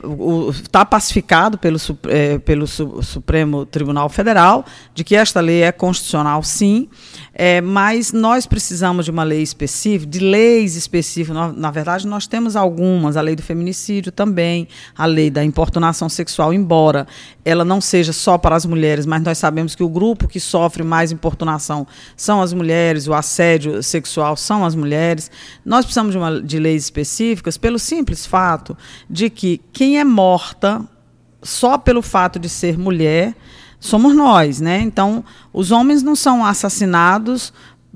Speaker 3: tá pacificado pelo, é, pelo Supremo Tribunal Federal de que esta lei é constitucional, sim, é, mas nós precisamos de uma lei específica, de leis específicas. Na, na verdade, nós temos algumas, a lei do feminicídio também, a lei da importunação sexual, embora ela não seja só para as mulheres, mas nós sabemos que o grupo que sofre mais importunação são as mulheres, o assédio sexual são as mulheres. Nós precisamos de, uma, de leis específicas pelo simples fato de que quem é morta só pelo fato de ser mulher somos nós, né? Então, os homens não são assassinados.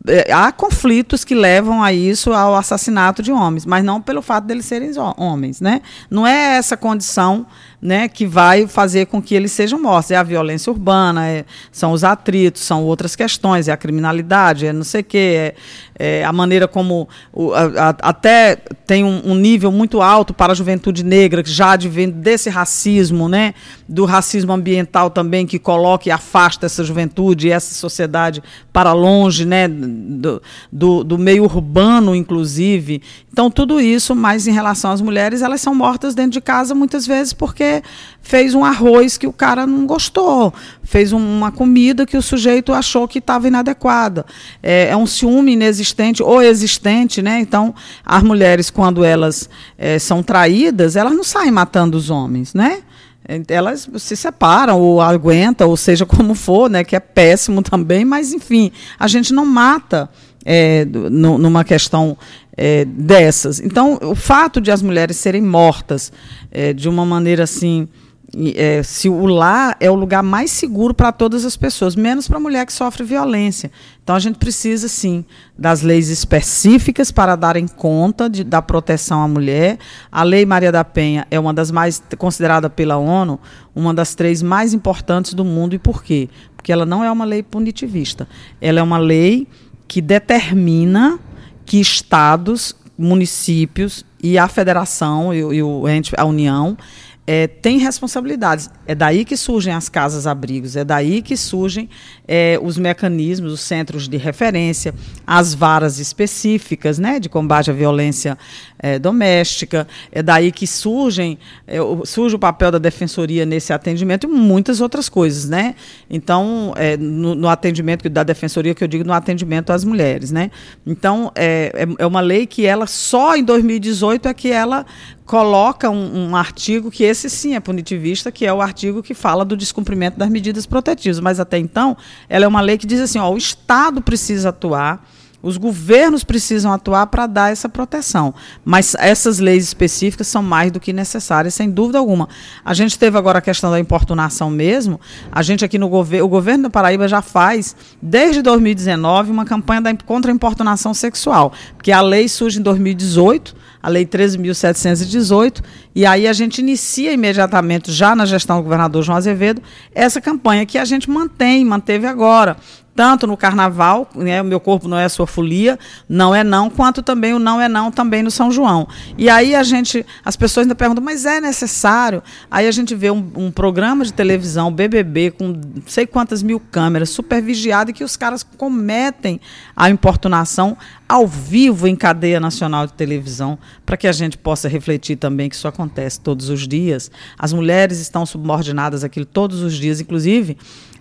Speaker 3: É, há conflitos que levam a isso, ao assassinato de homens, mas não pelo fato deles serem homens, né? Não é essa condição né, que vai fazer com que eles sejam mortos. É a violência urbana, é, são os atritos, são outras questões, é a criminalidade, é não sei o quê, é, é a maneira como o, a, a, até tem um, um, nível muito alto para a juventude negra, que já advém desse racismo, né, do racismo ambiental também, que coloca e afasta essa juventude e essa sociedade para longe né, do, do, do meio urbano, inclusive. Então, tudo isso, mas em relação às mulheres, elas são mortas dentro de casa muitas vezes porque fez um arroz que o cara não gostou, fez uma comida que o sujeito achou que estava inadequada. É, é, um ciúme inexistente ou existente, né? Então, as mulheres, quando elas é, são traídas, elas não saem matando os homens, né? elas se separam ou aguentam, ou seja como for, né, que é péssimo também, mas enfim, a gente não mata é, numa questão é, dessas. Então, o fato de as mulheres serem mortas é, de uma maneira assim é, se o lar é o lugar mais seguro para todas as pessoas, menos para a mulher que sofre violência. Então a gente precisa sim das leis específicas para darem conta de, da proteção à mulher. A Lei Maria da Penha é uma das mais considerada pela ONU uma das três mais importantes do mundo e por quê? Porque ela não é uma lei punitivista. Ela é uma lei que determina que estados, municípios e a federação e, a União é, tem responsabilidades. É daí que surgem as casas-abrigos, é daí que surgem é, os mecanismos, os centros de referência, as varas específicas né, de combate à violência é, doméstica, é daí que surgem, é, surge o papel da defensoria nesse atendimento e muitas outras coisas. Né? Então, é, no, no, atendimento da defensoria, que eu digo no atendimento às mulheres. Né? Então, é, é, é uma lei que ela só em 2018 é que ela coloca um, um, artigo que esse sim é punitivista, que é o artigo que fala do descumprimento das medidas protetivas. Mas até então, ela é uma lei que diz assim: ó, o Estado precisa atuar. Os governos precisam atuar para dar essa proteção. Mas essas leis específicas são mais do que necessárias, sem dúvida alguma. A gente teve agora a questão da importunação mesmo. A gente aqui no governo, o governo da Paraíba já faz, desde 2019, uma campanha da, contra a importunação sexual. Porque a lei surge em 2018 a Lei 13.718, e aí a gente inicia imediatamente, já na gestão do governador João Azevedo, essa campanha que a gente mantém, manteve agora tanto no carnaval, né, o meu corpo não é a sua folia, não é não, quanto também o não é não também no São João. E aí a gente, as pessoas ainda perguntam, mas é necessário? Aí a gente vê um, um programa de televisão, BBB, com não sei quantas mil câmeras, super vigiado, e que os caras cometem a importunação ao vivo em cadeia nacional de televisão, para que a gente possa refletir também que isso acontece todos os dias. As mulheres estão subordinadas àquilo todos os dias, inclusive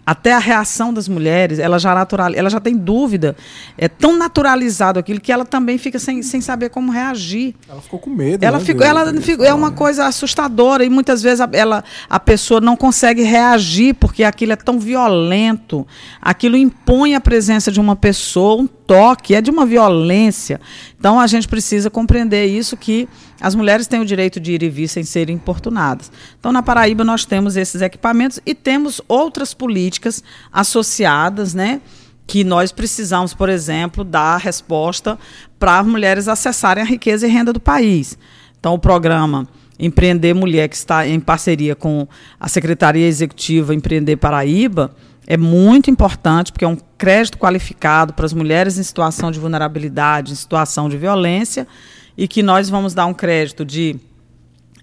Speaker 3: até a reação das mulheres, ela já natural, ela já tem dúvida. É tão naturalizado aquilo que ela também fica sem, sem saber como reagir.
Speaker 1: Ela ficou com medo.
Speaker 3: Ela
Speaker 1: né,
Speaker 3: ficou, ela ficou, é uma coisa assustadora e muitas vezes a, ela, a pessoa não consegue reagir porque aquilo é tão violento. Aquilo impõe a presença de uma pessoa, um toque, é de uma violência. Então a gente precisa compreender isso que as mulheres têm o direito de ir e vir sem serem importunadas. Então, na Paraíba, nós temos esses equipamentos e temos outras políticas associadas, né? Que nós precisamos, por exemplo, dar resposta para as mulheres acessarem a riqueza e renda do país. Então, o programa Empreender Mulher, que está em parceria com a Secretaria Executiva Empreender Paraíba, é muito importante, porque é um crédito qualificado para as mulheres em situação de vulnerabilidade, em situação de violência e que nós vamos dar um crédito de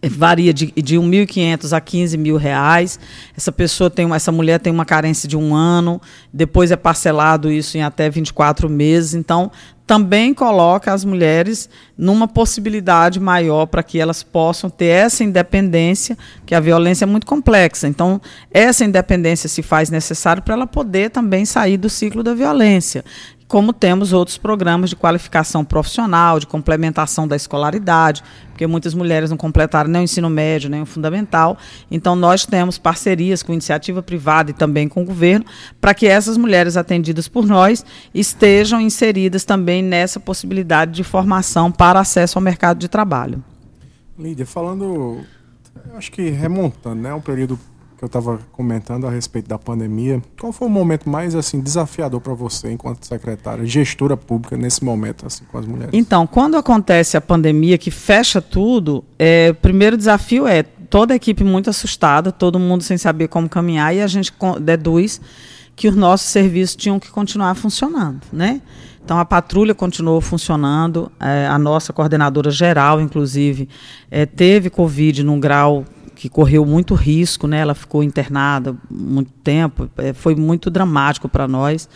Speaker 3: varia de, de 1.500 a 15 mil reais. Essa pessoa tem, essa mulher tem uma carência de um ano, depois é parcelado isso em até 24 meses. Então, também coloca as mulheres numa possibilidade maior para que elas possam ter essa independência, que a violência é muito complexa. Então, essa independência se faz necessário para ela poder também sair do ciclo da violência como temos outros programas de qualificação profissional, de complementação da escolaridade, porque muitas mulheres não completaram nem o ensino médio, nem o fundamental. Então, nós temos parcerias com iniciativa privada e também com o governo, para que essas mulheres atendidas por nós estejam inseridas também nessa possibilidade de formação para acesso ao mercado de trabalho.
Speaker 1: Lídia, falando, acho que remontando, né, um período que eu estava comentando a respeito da pandemia. Qual foi o momento mais assim desafiador para você enquanto secretária, gestora pública nesse momento assim com as mulheres?
Speaker 3: Então, quando acontece a pandemia que fecha tudo, é, o primeiro desafio é toda a equipe muito assustada, todo mundo sem saber como caminhar e a gente deduz que os nossos serviços tinham que continuar funcionando, né? Então a patrulha continuou funcionando, é, a nossa coordenadora geral, inclusive, é, teve Covid num grau que correu muito risco, né? Ela ficou internada muito tempo, é, foi muito dramático para nós.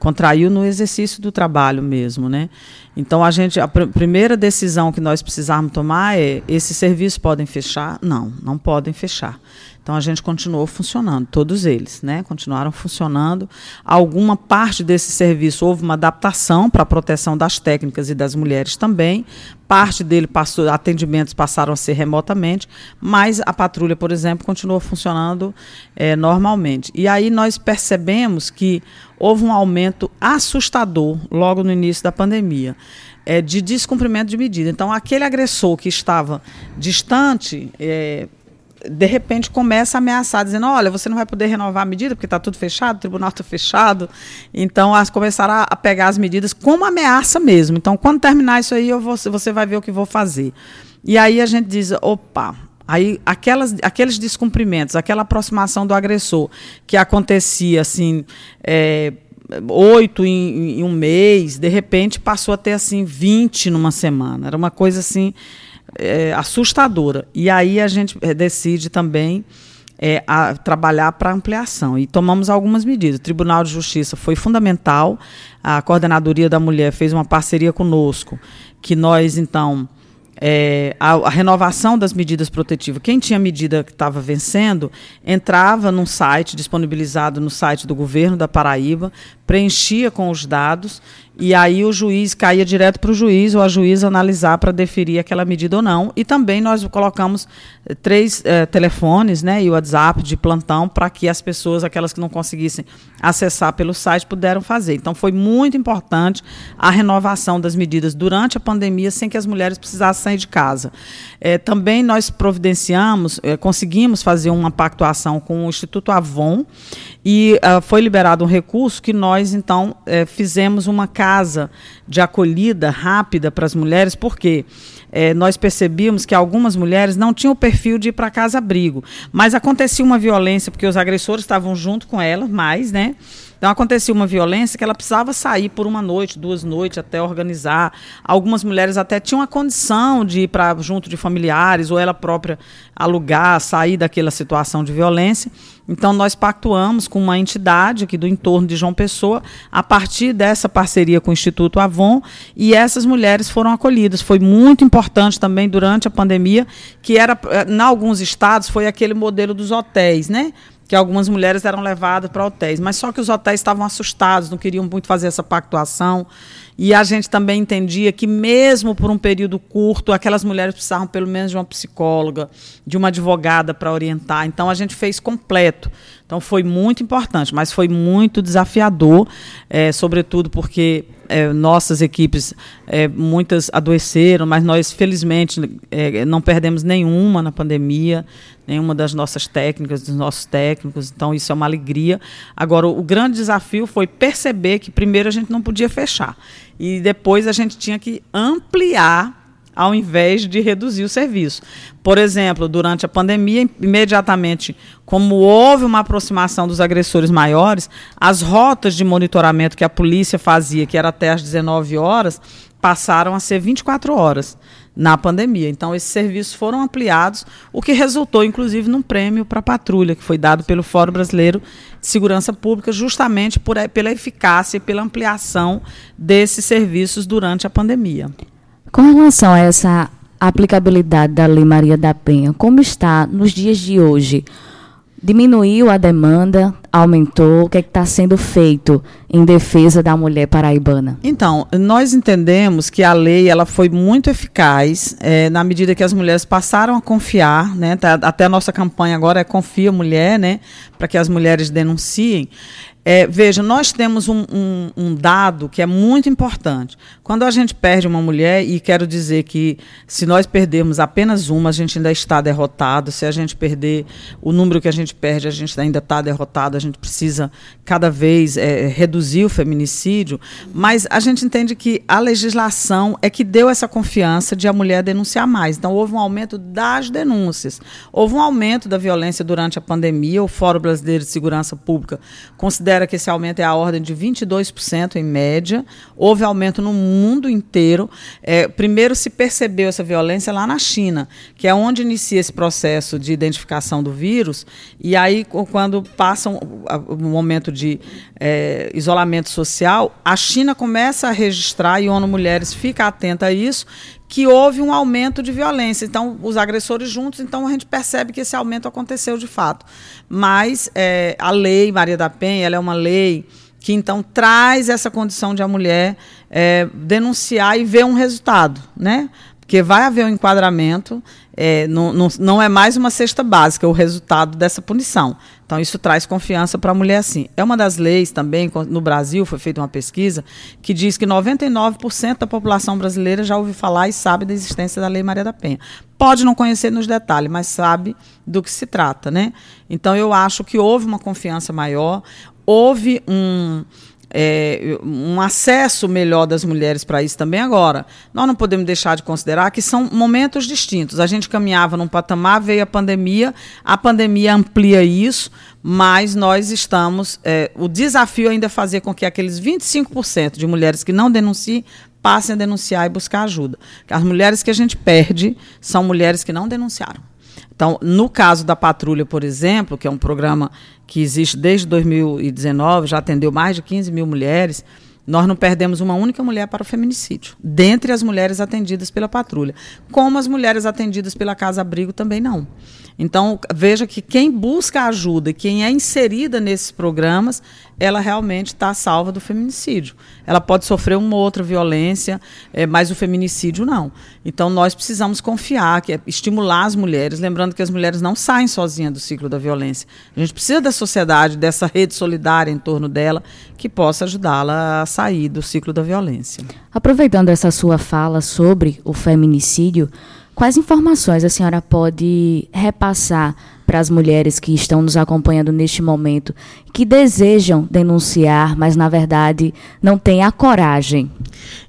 Speaker 3: Contraiu no exercício do trabalho mesmo, né? Então a gente a pr primeira decisão que nós precisarmos tomar é: esses serviços podem fechar? Não, não podem fechar. Então a gente continuou funcionando, todos eles, né? Continuaram funcionando. Alguma parte desse serviço houve uma adaptação para a proteção das técnicas e das mulheres também. Parte dele passou, atendimentos passaram a ser remotamente, mas a patrulha, por exemplo, continuou funcionando é, normalmente. E aí nós percebemos que houve um aumento assustador logo no início da pandemia. É, de descumprimento de medida. Então, aquele agressor que estava distante, é, de repente começa a ameaçar, dizendo: olha, você não vai poder renovar a medida porque está tudo fechado, o tribunal está fechado. Então, as começaram a, pegar as medidas como ameaça mesmo. Então, quando terminar isso aí, eu vou, você vai ver o que vou fazer. E aí a gente diz: opa. Aí, aquelas, aqueles descumprimentos, aquela aproximação do agressor que acontecia assim, é, oito em, em um mês, de repente passou a ter assim 20 numa semana. Era uma coisa assim é, assustadora. E aí a gente é, decide também é, a, trabalhar para ampliação. E tomamos algumas medidas. O Tribunal de Justiça foi fundamental. A Coordenadoria da Mulher fez uma parceria conosco, que nós, então, é, a, a, renovação das medidas protetivas. Quem tinha medida que estava vencendo entrava num site disponibilizado no site do governo da Paraíba, preenchia com os dados e aí o juiz caía direto para o juiz ou a juíza analisar para deferir aquela medida ou não. E também nós colocamos eh, três eh, telefones né, e o WhatsApp de plantão para que as pessoas, aquelas que não conseguissem acessar pelo site, puderam fazer. Então foi muito importante a renovação das medidas durante a pandemia sem que as mulheres precisassem sair de casa. Eh, também nós providenciamos, conseguimos fazer uma pactuação com o Instituto Avon e uh, foi liberado um recurso que nós, então, eh, fizemos uma casa de acolhida rápida para as mulheres, porque eh, nós percebíamos que algumas mulheres não tinham o perfil de ir para casa-abrigo. Mas acontecia uma violência, porque os agressores estavam junto com elas, mais, né? Então acontecia uma violência que ela precisava sair por uma noite, duas noites até organizar. Algumas mulheres até tinham a condição de ir para junto de familiares ou ela própria alugar, sair daquela situação de violência. Então nós pactuamos com uma entidade aqui do entorno de João Pessoa a partir dessa parceria com o Instituto Avon e essas mulheres foram acolhidas. Foi muito importante também durante a pandemia, que era eh, em alguns estados foi aquele modelo dos hotéis, né? que algumas mulheres eram levadas para hotéis, mas só que os hotéis estavam assustados, não queriam muito fazer essa pactuação. E a gente também entendia que, mesmo por um período curto, aquelas mulheres precisavam pelo menos de uma psicóloga, de uma advogada para orientar. Então, a gente fez completo. Então, foi muito importante, mas foi muito desafiador, é, sobretudo porque é, nossas equipes, é, muitas adoeceram, mas nós, felizmente, não perdemos nenhuma na pandemia, nenhuma das nossas técnicas, dos nossos técnicos, então isso é uma alegria. Agora, o grande desafio foi perceber que, primeiro, a gente não podia fechar, e depois a gente tinha que ampliar ao invés de reduzir o serviço. Por exemplo, durante a pandemia, imediatamente, como houve uma aproximação dos agressores maiores, as rotas de monitoramento que a polícia fazia, que era até às 19 horas, passaram a ser 24 horas na pandemia. Então, esses serviços foram ampliados, o que resultou, inclusive, num prêmio para a patrulha, que foi dado pelo Fórum Brasileiro de Segurança Pública, justamente por, pela eficácia e pela ampliação desses serviços durante a pandemia.
Speaker 2: Com relação a essa aplicabilidade da Lei Maria da Penha, como está nos dias de hoje? Diminuiu a demanda, aumentou? O que é está sendo feito em defesa da mulher paraibana?
Speaker 3: Então, nós entendemos que a lei ela foi muito eficaz é, na medida que as mulheres passaram a confiar, né? Tá, até a nossa campanha agora é Confia Mulher, né? Para que as mulheres denunciem. É, veja, nós temos um, um, um, dado que é muito importante. Quando a gente perde uma mulher, e quero dizer que se nós perdermos apenas uma, a gente ainda está derrotado. Se a gente perder o número que a gente perde, a gente ainda está derrotado. A gente precisa cada vez é, reduzir o feminicídio. Mas a gente entende que a legislação é que deu essa confiança de a mulher denunciar mais. Então, houve um aumento das denúncias. Houve um aumento da violência durante a pandemia. O Fórum Brasileiro de Segurança Pública considera considera que esse aumento é a ordem de 22% em média. Houve aumento no mundo inteiro. É, primeiro se percebeu essa violência lá na China, que é onde inicia esse processo de identificação do vírus. E aí, quando passa o momento de é, isolamento social, a China começa a registrar, e ONU Mulheres fica atenta a isso, que houve um aumento de violência. Então, os agressores juntos, então a gente percebe que esse aumento aconteceu de fato. Mas é, a lei Maria da Penha, ela é uma lei que então traz essa condição de a mulher é, denunciar e ver um resultado, né? Porque vai haver um enquadramento, é, não, não, não é mais uma cesta básica o resultado dessa punição. Então, isso traz confiança para a mulher assim. É uma das leis também, no Brasil foi feita uma pesquisa, que diz que 99% da população brasileira já ouviu falar e sabe da existência da Lei Maria da Penha. Pode não conhecer nos detalhes, mas sabe do que se trata. Né? Então, eu acho que houve uma confiança maior, houve um é, um acesso melhor das mulheres para isso também agora. Nós não podemos deixar de considerar que são momentos distintos. A gente caminhava num patamar, veio a pandemia, a pandemia amplia isso, mas nós estamos. É, o desafio ainda é fazer com que aqueles 25% de mulheres que não denunciem passem a denunciar e buscar ajuda. As mulheres que a gente perde são mulheres que não denunciaram. Então, no caso da Patrulha, por exemplo, que é um programa que existe desde 2019, já atendeu mais de 15 mil mulheres, nós não perdemos uma única mulher para o feminicídio, dentre as mulheres atendidas pela patrulha. Como as mulheres atendidas pela Casa Abrigo também não. Então, veja que quem busca ajuda quem é inserida nesses programas, ela realmente está salva do feminicídio. Ela pode sofrer uma outra violência, é, mas o feminicídio não. Então, nós precisamos confiar, que é estimular as mulheres, lembrando que as mulheres não saem sozinhas do ciclo da violência. A gente precisa da sociedade, dessa rede solidária em torno dela, que possa ajudá-la a sair do ciclo da violência.
Speaker 2: Aproveitando essa sua fala sobre o feminicídio, Quais informações a senhora pode repassar para as mulheres que estão nos acompanhando neste momento, que desejam denunciar, mas na verdade não têm a coragem?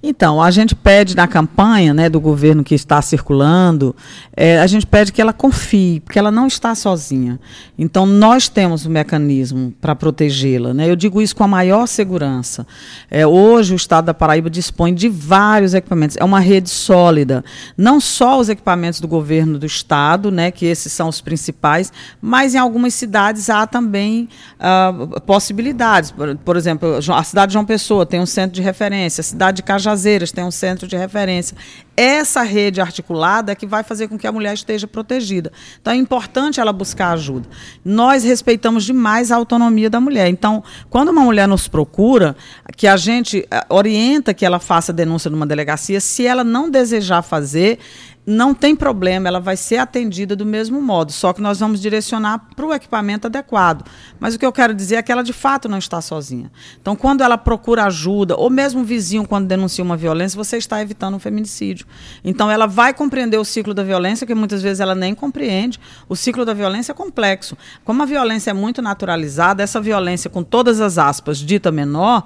Speaker 3: Então, a gente pede na campanha né, do governo que está circulando, é, a gente pede que ela confie, porque ela não está sozinha. Então, nós temos um mecanismo para protegê-la. Né? Eu digo isso com a maior segurança. É, hoje, o Estado da Paraíba dispõe de vários equipamentos. É uma rede sólida. Não só os equipamentos do governo do Estado, né, que esses são os principais, mas em algumas cidades há também uh, possibilidades. Por, por, exemplo, a cidade de João Pessoa tem um centro de referência, a cidade de Cajazeiras tem um centro de referência. Essa rede articulada é que vai fazer com que a mulher esteja protegida. Então é importante ela buscar ajuda. Nós respeitamos demais a autonomia da mulher. Então, quando uma mulher nos procura, que a gente eh, orienta que ela faça denúncia numa delegacia, se ela não desejar fazer, não tem problema, ela vai ser atendida do mesmo modo, só que nós vamos direcionar para o equipamento adequado. Mas o que eu quero dizer é que ela de fato não está sozinha. Então, quando ela procura ajuda, ou mesmo o vizinho, quando denuncia uma violência, você está evitando um feminicídio. Então, ela vai compreender o ciclo da violência, que muitas vezes ela nem compreende. O ciclo da violência é complexo. Como a violência é muito naturalizada, essa violência, com todas as aspas, dita menor,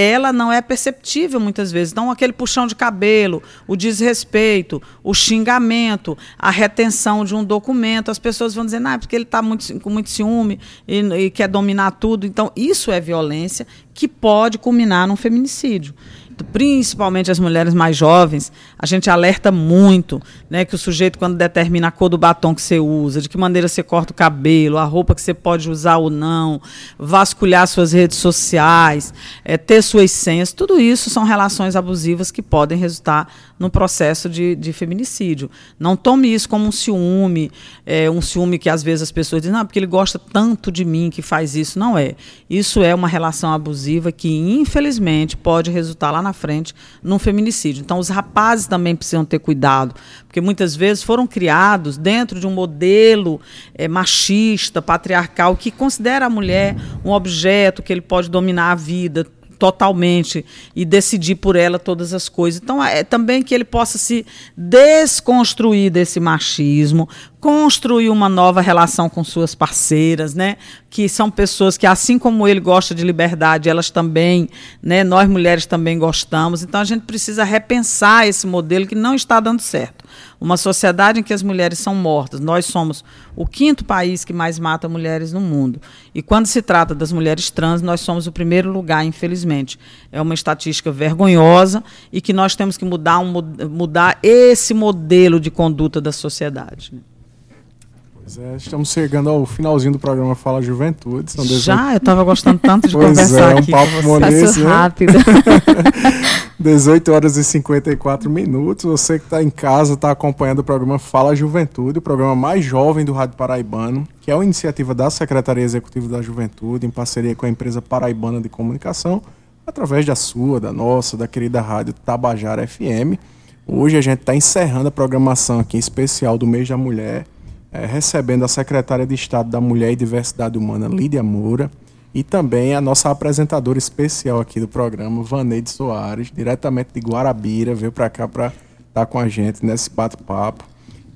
Speaker 3: ela não é perceptível muitas vezes. Então, aquele puxão de cabelo, o desrespeito, o xingamento, a retenção de um documento, as pessoas vão dizer, não, é porque ele está muito, com muito ciúme e, e quer dominar tudo. Então, isso é violência que pode culminar num feminicídio principalmente as mulheres mais jovens, a gente alerta muito, né, que o sujeito quando determina a cor do batom que você usa, de que maneira você corta o cabelo, a roupa que você pode usar ou não, vasculhar suas redes sociais, é, ter suas senhas, tudo isso são relações abusivas que podem resultar no processo de, de feminicídio. Não tome isso como um ciúme, é, um ciúme que às vezes as pessoas dizem, não, porque ele gosta tanto de mim que faz isso. Não é. Isso é uma relação abusiva que, infelizmente, pode resultar lá na frente num feminicídio. Então, os rapazes também precisam ter cuidado, porque muitas vezes foram criados dentro de um modelo é, machista, patriarcal, que considera a mulher um objeto que ele pode dominar a vida, totalmente e decidir por ela todas as coisas. Então, é também que ele possa se desconstruir desse machismo, construir uma nova relação com suas parceiras, né? Que são pessoas que, assim como ele gosta de liberdade, elas também, né? Nós mulheres também gostamos. Então, a gente precisa repensar esse modelo que não está dando certo uma sociedade em que as mulheres são mortas. Nós somos o quinto país que mais mata mulheres no mundo. E quando se trata das mulheres trans, nós somos o primeiro lugar, infelizmente. É uma estatística vergonhosa e que nós temos que mudar, um, mudar esse modelo de conduta da sociedade.
Speaker 1: Pois é, estamos chegando ao finalzinho do programa Fala Juventude.
Speaker 3: São Já? Eu estava gostando tanto de pois conversar é, um aqui.
Speaker 1: Papo monesse,
Speaker 2: né? rápido.
Speaker 1: 18 horas e 54 minutos. Você que está em casa está acompanhando o programa Fala Juventude, o programa mais jovem do Rádio Paraibano, que é uma iniciativa da Secretaria Executiva da Juventude, em parceria com a empresa Paraibana de Comunicação, através da sua, da nossa, da querida rádio Tabajara FM. Hoje a gente está encerrando a programação aqui especial do mês da mulher, é, recebendo a secretária de Estado da Mulher e Diversidade Humana, Lídia Moura, e também a nossa apresentadora especial aqui do programa, Vaneide Soares, diretamente de Guarabira, veio para cá para estar tá com a gente nesse bate-papo.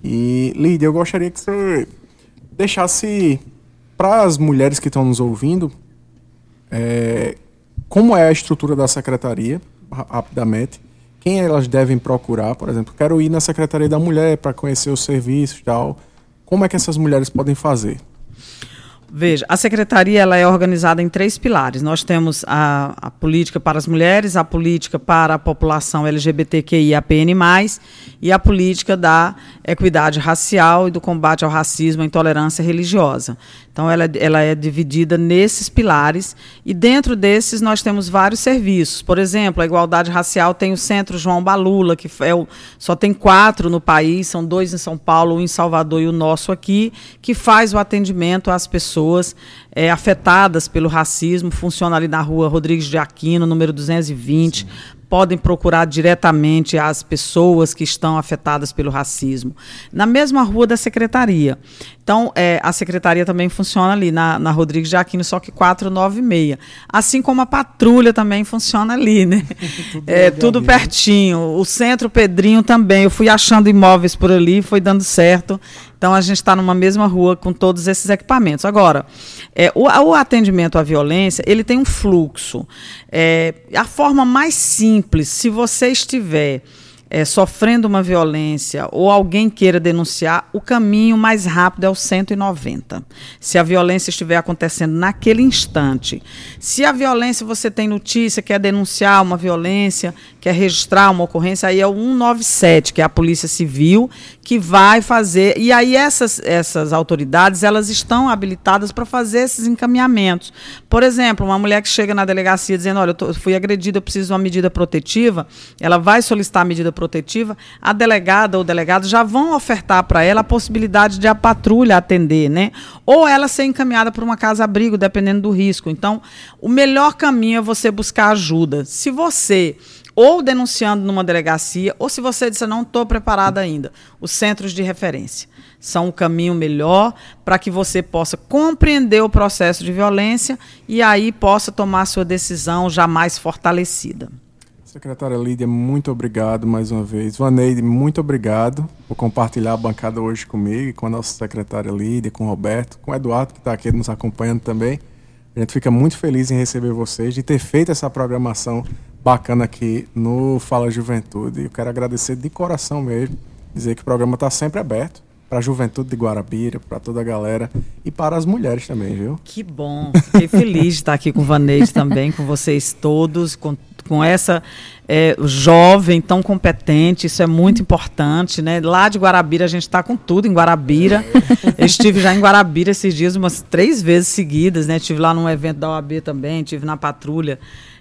Speaker 1: E, Lídia, eu gostaria que você deixasse para as mulheres que estão nos ouvindo é, como é a estrutura da secretaria, rapidamente, quem elas devem procurar, por exemplo, quero ir na Secretaria da Mulher para conhecer os serviços e tal. Como é que essas mulheres podem fazer?
Speaker 3: Veja, a secretaria ela é organizada em três pilares. Nós temos a, a política para as mulheres, a política para a população LGBTQI, APN+, e a política da equidade racial e do combate ao racismo e intolerância religiosa. Então, ela, ela é dividida nesses pilares e dentro desses nós temos vários serviços. Por exemplo, a igualdade racial tem o Centro João Balula, que é o, só tem quatro no país, são dois em São Paulo, um em Salvador e o nosso aqui, que faz o atendimento às pessoas pessoas é, afetadas pelo racismo, funciona ali na rua Rodrigues de Aquino, número 220. Sim. Podem procurar diretamente as pessoas que estão afetadas pelo racismo. Na mesma rua da secretaria. Então, é, a secretaria também funciona ali na, na Rodrigues de Aquino, só que 496. Assim como a patrulha também funciona ali, né? tudo é, tudo pertinho. O Centro Pedrinho também. Eu fui achando imóveis por ali, foi dando certo. Então a gente está numa mesma rua com todos esses equipamentos. Agora, é, o, o, atendimento à violência ele tem um fluxo. É, a forma mais simples, se você estiver é, sofrendo uma violência ou alguém queira denunciar, o caminho mais rápido é o 190. Se a violência estiver acontecendo naquele instante. Se a violência você tem notícia, quer denunciar uma violência, quer registrar uma ocorrência, aí é o 197, que é a Polícia Civil, que vai fazer. E aí essas, essas autoridades elas estão habilitadas para fazer esses encaminhamentos. Por exemplo, uma mulher que chega na delegacia dizendo: Olha, eu tô, fui agredida, eu preciso de uma medida protetiva, ela vai solicitar a medida protetiva protetiva, a delegada ou delegado já vão ofertar para ela a possibilidade de a patrulha atender, né? Ou ela ser encaminhada para uma casa-abrigo, dependendo do risco. Então, o melhor caminho é você buscar ajuda. Se você ou denunciando numa delegacia, ou se você disser não estou preparada ainda, os centros de referência são o caminho melhor para que você possa compreender o processo de violência e aí possa tomar sua decisão já mais fortalecida.
Speaker 1: Secretária Lídia, muito obrigado mais uma vez. Vaneide, muito obrigado por compartilhar a bancada hoje comigo, com a nossa secretária Lídia, com o Roberto, com o Eduardo, que está aqui nos acompanhando também. A gente fica muito feliz em receber vocês, de ter feito essa programação bacana aqui no Fala Juventude. Eu quero agradecer de coração mesmo, dizer que o programa está sempre aberto para a juventude de Guarabira, para toda a galera e para as mulheres também, viu?
Speaker 3: Que bom. Fiquei feliz de estar aqui com o Vaneide também, com vocês todos, com, com essa é, jovem tão competente, isso é muito importante, né? Lá de Guarabira a gente está com tudo em Guarabira. Eu estive já em Guarabira esses dias umas três vezes seguidas, né? Estive lá num evento da OAB também, estive na patrulha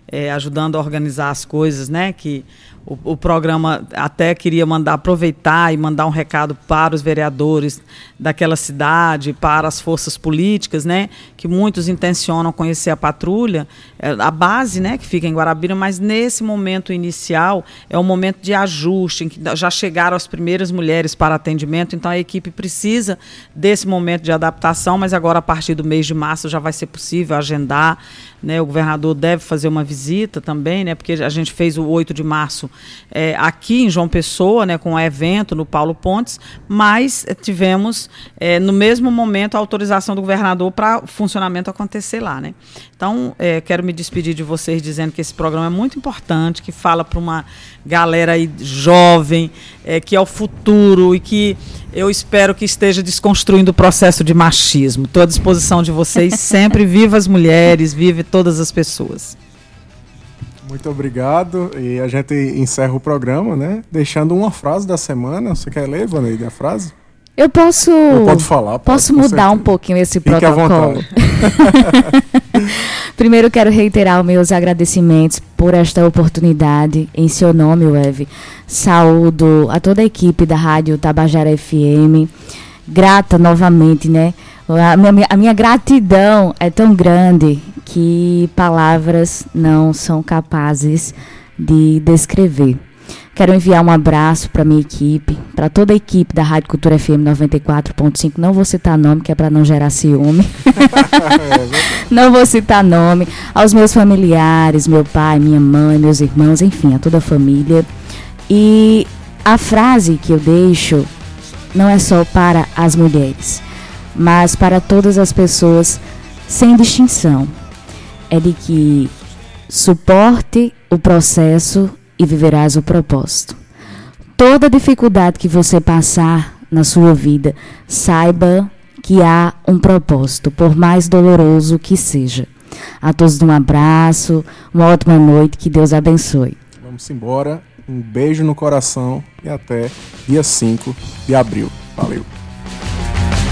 Speaker 3: é, ajudando a organizar as coisas, né? Que o, o, programa até queria mandar aproveitar e mandar um recado para os vereadores daquela cidade, para as forças políticas, né? Que muitos intencionam conhecer a patrulha, é, a base, né? Que fica em Guarabira, mas nesse momento inicial é um momento de ajuste, em que já chegaram as primeiras mulheres para atendimento, então a equipe precisa desse momento de adaptação, mas agora a partir do mês de março já vai ser possível agendar, né? O governador deve fazer uma visita também, né? Porque a gente fez o 8 de março é, aqui em João Pessoa, né, com o evento no Paulo Pontes, mas tivemos é, no mesmo momento a autorização do governador para o funcionamento acontecer lá. Né? Então, é, quero me despedir de vocês dizendo que esse programa é muito importante, que fala para uma galera aí jovem, é, que é o futuro e que eu espero que esteja desconstruindo o processo de machismo. Estou à disposição de vocês sempre. Viva as mulheres, vive todas as pessoas.
Speaker 1: Muito obrigado. E a gente encerra o programa, né? Deixando uma frase da semana. Você quer ler, Vaneide, a frase?
Speaker 2: Eu posso.
Speaker 1: Eu posso falar.
Speaker 2: Posso mudar certeza. um pouquinho esse Fique protocolo. Primeiro quero reiterar meus agradecimentos por esta oportunidade. Em seu nome, Weve. Saúdo a toda a equipe da Rádio Tabajara FM. Grata novamente, né? A minha, a minha gratidão é tão grande que palavras não são capazes de descrever. Quero enviar um abraço para minha equipe, para toda a equipe da Rádio Cultura FM 94.5. Não vou citar nome, que é para não gerar ciúme. não vou citar nome. Aos meus familiares, meu pai, minha mãe, meus irmãos, enfim, a toda a família. E a frase que eu deixo não é só para as mulheres, mas para todas as pessoas sem distinção. É de que suporte o processo e viverás o propósito. Toda dificuldade que você passar na sua vida, saiba que há um propósito, por mais doloroso que seja. A todos um abraço, uma ótima noite, que Deus abençoe.
Speaker 1: Vamos embora, um beijo no coração e até dia 5 de abril. Valeu!